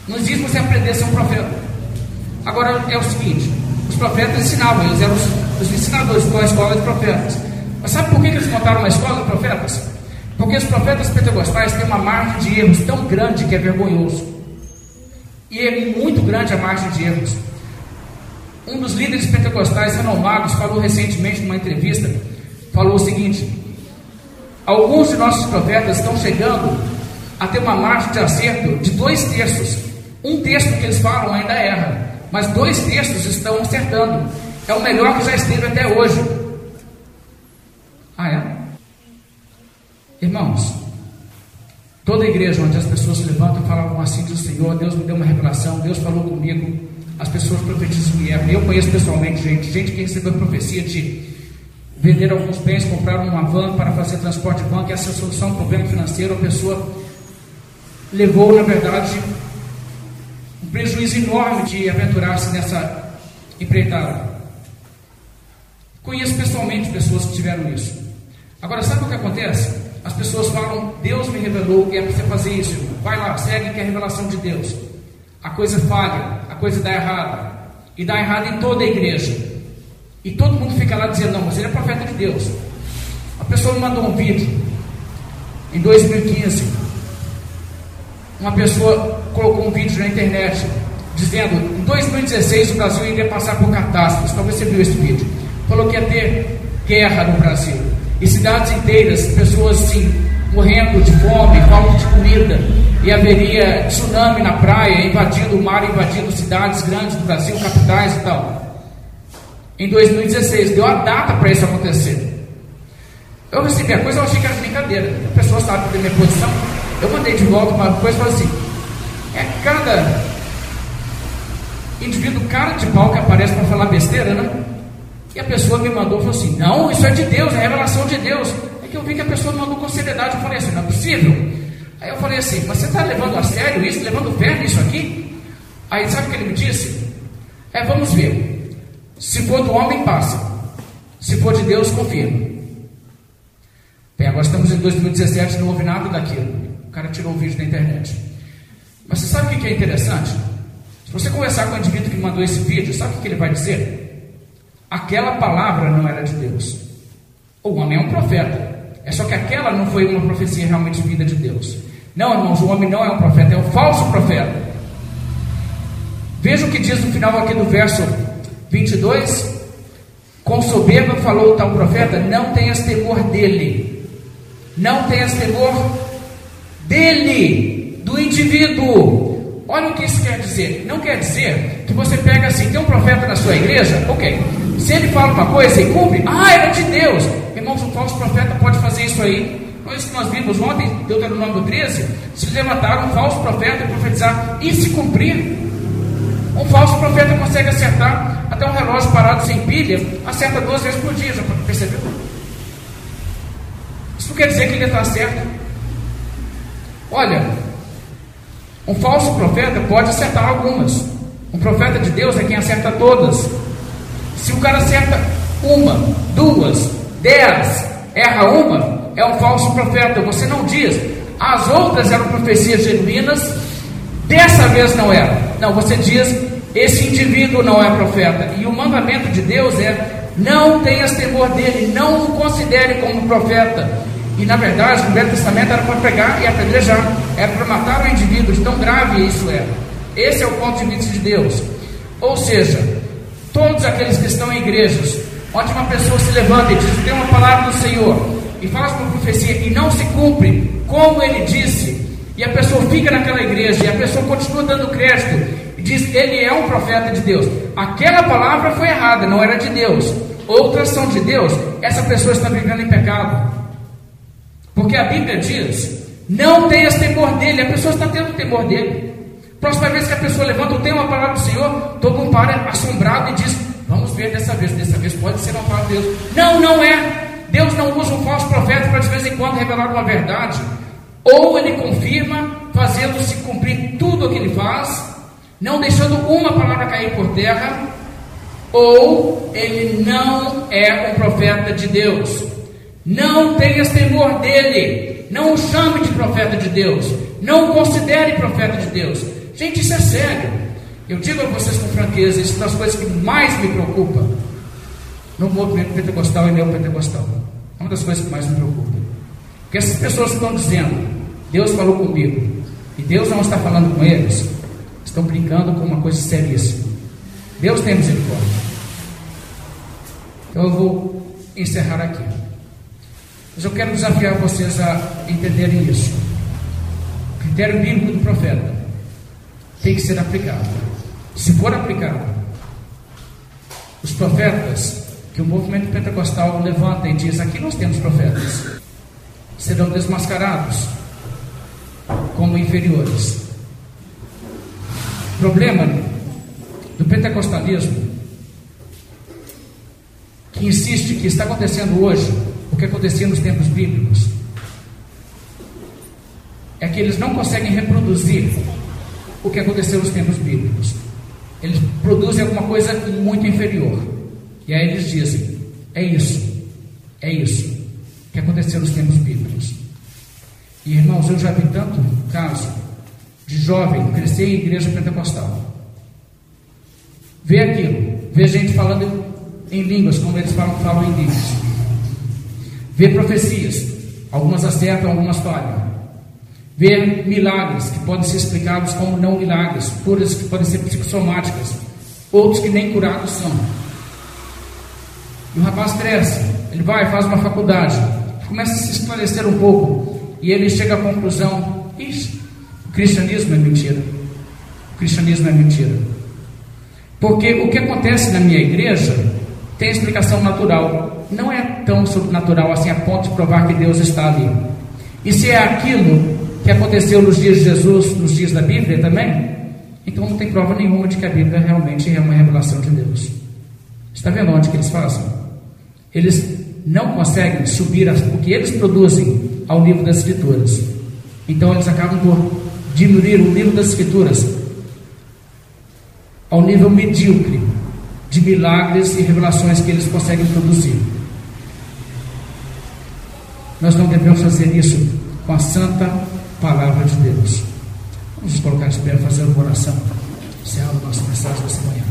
Não existe você aprender a ser um profeta. Agora é o seguinte: os profetas ensinavam, eles eram os, os ensinadores com a escola de profetas. Mas sabe por que eles montaram uma escola de profetas? Porque os profetas pentecostais têm uma margem de erros tão grande que é vergonhoso. E é muito grande a margem de erros. Um dos líderes pentecostais renomados falou recentemente numa entrevista, falou o seguinte: alguns de nossos profetas estão chegando a ter uma margem de acerto de dois terços. Um terço que eles falam ainda erra, mas dois terços estão acertando. É o melhor que já esteve até hoje. Ah, é? Irmãos, toda igreja onde as pessoas se levantam e falam assim: diz o Senhor, Deus me deu uma revelação, Deus falou comigo as pessoas profetizam em época. Eu conheço pessoalmente gente, gente que recebeu profecia de vender alguns bens, comprar uma van para fazer transporte de van, que essa é a solução ao problema financeiro, a pessoa levou, na verdade, um prejuízo enorme de aventurar-se nessa empreitada. Conheço pessoalmente pessoas que tiveram isso. Agora, sabe o que acontece? As pessoas falam, Deus me revelou que é para você fazer isso. Vai lá, segue que é a revelação de Deus a coisa falha, a coisa dá errado. E dá errado em toda a igreja. E todo mundo fica lá dizendo, não, mas ele é profeta de Deus. A pessoa me mandou um vídeo em 2015. uma pessoa colocou um vídeo na internet dizendo em 2016 o Brasil iria passar por catástrofes. Talvez você viu esse vídeo. Falou que ia ter guerra no Brasil. E cidades inteiras, pessoas assim, morrendo de fome, falta de comida. E haveria tsunami na praia, invadindo o mar, invadindo cidades grandes do Brasil, capitais e tal. Em 2016, deu a data para isso acontecer. Eu recebi a coisa, eu achei que era brincadeira. A pessoa sabe da minha posição. Eu mandei de volta uma coisa e falei assim: é cada indivíduo cara de pau que aparece para falar besteira, né? E a pessoa me mandou e falou assim: Não, isso é de Deus, é revelação de Deus. É que eu vi que a pessoa mandou com seriedade. Eu falei assim: Não é possível. Aí eu falei assim: você está levando a sério isso, levando fé nisso aqui? Aí sabe o que ele me disse? É, vamos ver. Se for do homem, passa. Se for de Deus, confirma. Bem, agora estamos em 2017 não houve nada daquilo. O cara tirou o vídeo da internet. Mas você sabe o que é interessante? Se você conversar com o indivíduo que mandou esse vídeo, sabe o que ele vai dizer? Aquela palavra não era de Deus. O homem é um profeta. É só que aquela não foi uma profecia realmente vinda de Deus. Não, irmãos, o homem não é um profeta, é um falso profeta. Veja o que diz no final aqui do verso 22. Com soberba falou o tal profeta: Não tenhas temor dele. Não tenhas temor dele, do indivíduo. Olha o que isso quer dizer. Não quer dizer que você pega assim, tem um profeta na sua igreja, ok. Se ele fala uma coisa e cumpre, ah, era de Deus. Irmãos, um falso profeta pode fazer isso aí. Não é isso que nós vimos ontem, Deuteronômio 13, se levantar um falso profeta e profetizar e se cumprir. Um falso profeta consegue acertar até um relógio parado sem pilha, acerta duas vezes por dia, já percebeu? Isso não quer dizer que ele está certo. Olha, um falso profeta pode acertar algumas. Um profeta de Deus é quem acerta todas. Se o cara acerta uma, duas, dez, erra uma, é um falso profeta. Você não diz, as outras eram profecias genuínas, dessa vez não era. Não, você diz, esse indivíduo não é profeta. E o mandamento de Deus é: não tenhas temor dele, não o considere como profeta. E na verdade, no Velho Testamento era para pegar e apedrejar, era para matar o indivíduo, tão grave isso era. Esse é o ponto de vista de Deus. Ou seja, todos aqueles que estão em igrejas, uma pessoa se levanta e diz: tem uma palavra do Senhor, e faz uma profecia e não se cumpre, como ele disse, e a pessoa fica naquela igreja, e a pessoa continua dando crédito, e diz: ele é um profeta de Deus. Aquela palavra foi errada, não era de Deus. Outras são de Deus, essa pessoa está vivendo em pecado. Porque a Bíblia diz: não tenhas temor dele, a pessoa está tendo temor dele. Próxima vez que a pessoa levanta tem uma palavra do Senhor, todo mundo para assombrado e diz: Vamos ver dessa vez, dessa vez pode ser uma palavra de Deus. Não, não é. Deus não usa um falso profeta para de vez em quando revelar uma verdade. Ou ele confirma, fazendo-se cumprir tudo o que ele faz, não deixando uma palavra cair por terra, ou ele não é um profeta de Deus. Não tenhas temor dele. Não o chame de profeta de Deus. Não o considere profeta de Deus. Gente, isso é sério. Eu digo a vocês com franqueza, isso é uma das coisas que mais me preocupa no movimento pentecostal e neopentecostal. É uma das coisas que mais me preocupa. Porque essas pessoas estão dizendo, Deus falou comigo, e Deus não está falando com eles, estão brincando com uma coisa seríssima. Deus tem misericórdia. Então eu vou encerrar aqui. Mas eu quero desafiar vocês a entenderem isso. O critério bíblico do profeta tem que ser aplicado. Se for aplicado, os profetas que o movimento pentecostal levanta e diz: aqui nós temos profetas, serão desmascarados como inferiores. O problema do pentecostalismo que insiste que está acontecendo hoje o que acontecia nos tempos bíblicos é que eles não conseguem reproduzir o que aconteceu nos tempos bíblicos. Eles produzem alguma coisa muito inferior. E aí eles dizem: é isso, é isso que aconteceu nos tempos bíblicos. E irmãos, eu já vi tanto caso de jovem crescer em igreja pentecostal. Ver aquilo, ver gente falando em línguas, como eles falam, falam em línguas Vê profecias, algumas acertam, algumas falham. Ver milagres que podem ser explicados como não milagres, curas que podem ser psicossomáticas, outros que nem curados são. E o rapaz cresce, ele vai, faz uma faculdade, começa a se esclarecer um pouco, e ele chega à conclusão: isso, o cristianismo é mentira. O cristianismo é mentira. Porque o que acontece na minha igreja tem explicação natural. Não é tão sobrenatural assim a ponto de provar que Deus está ali. E se é aquilo que aconteceu nos dias de Jesus, nos dias da Bíblia também, então não tem prova nenhuma de que a Bíblia realmente é uma revelação de Deus. Está vendo onde que eles fazem? Eles não conseguem subir o que eles produzem ao nível das Escrituras. Então eles acabam por diminuir o nível das Escrituras ao nível medíocre de milagres e revelações que eles conseguem produzir. Nós não devemos fazer isso com a santa palavra de Deus. Vamos colocar de pé, fazer uma oração. Encerrar a nossa mensagem dessa manhã.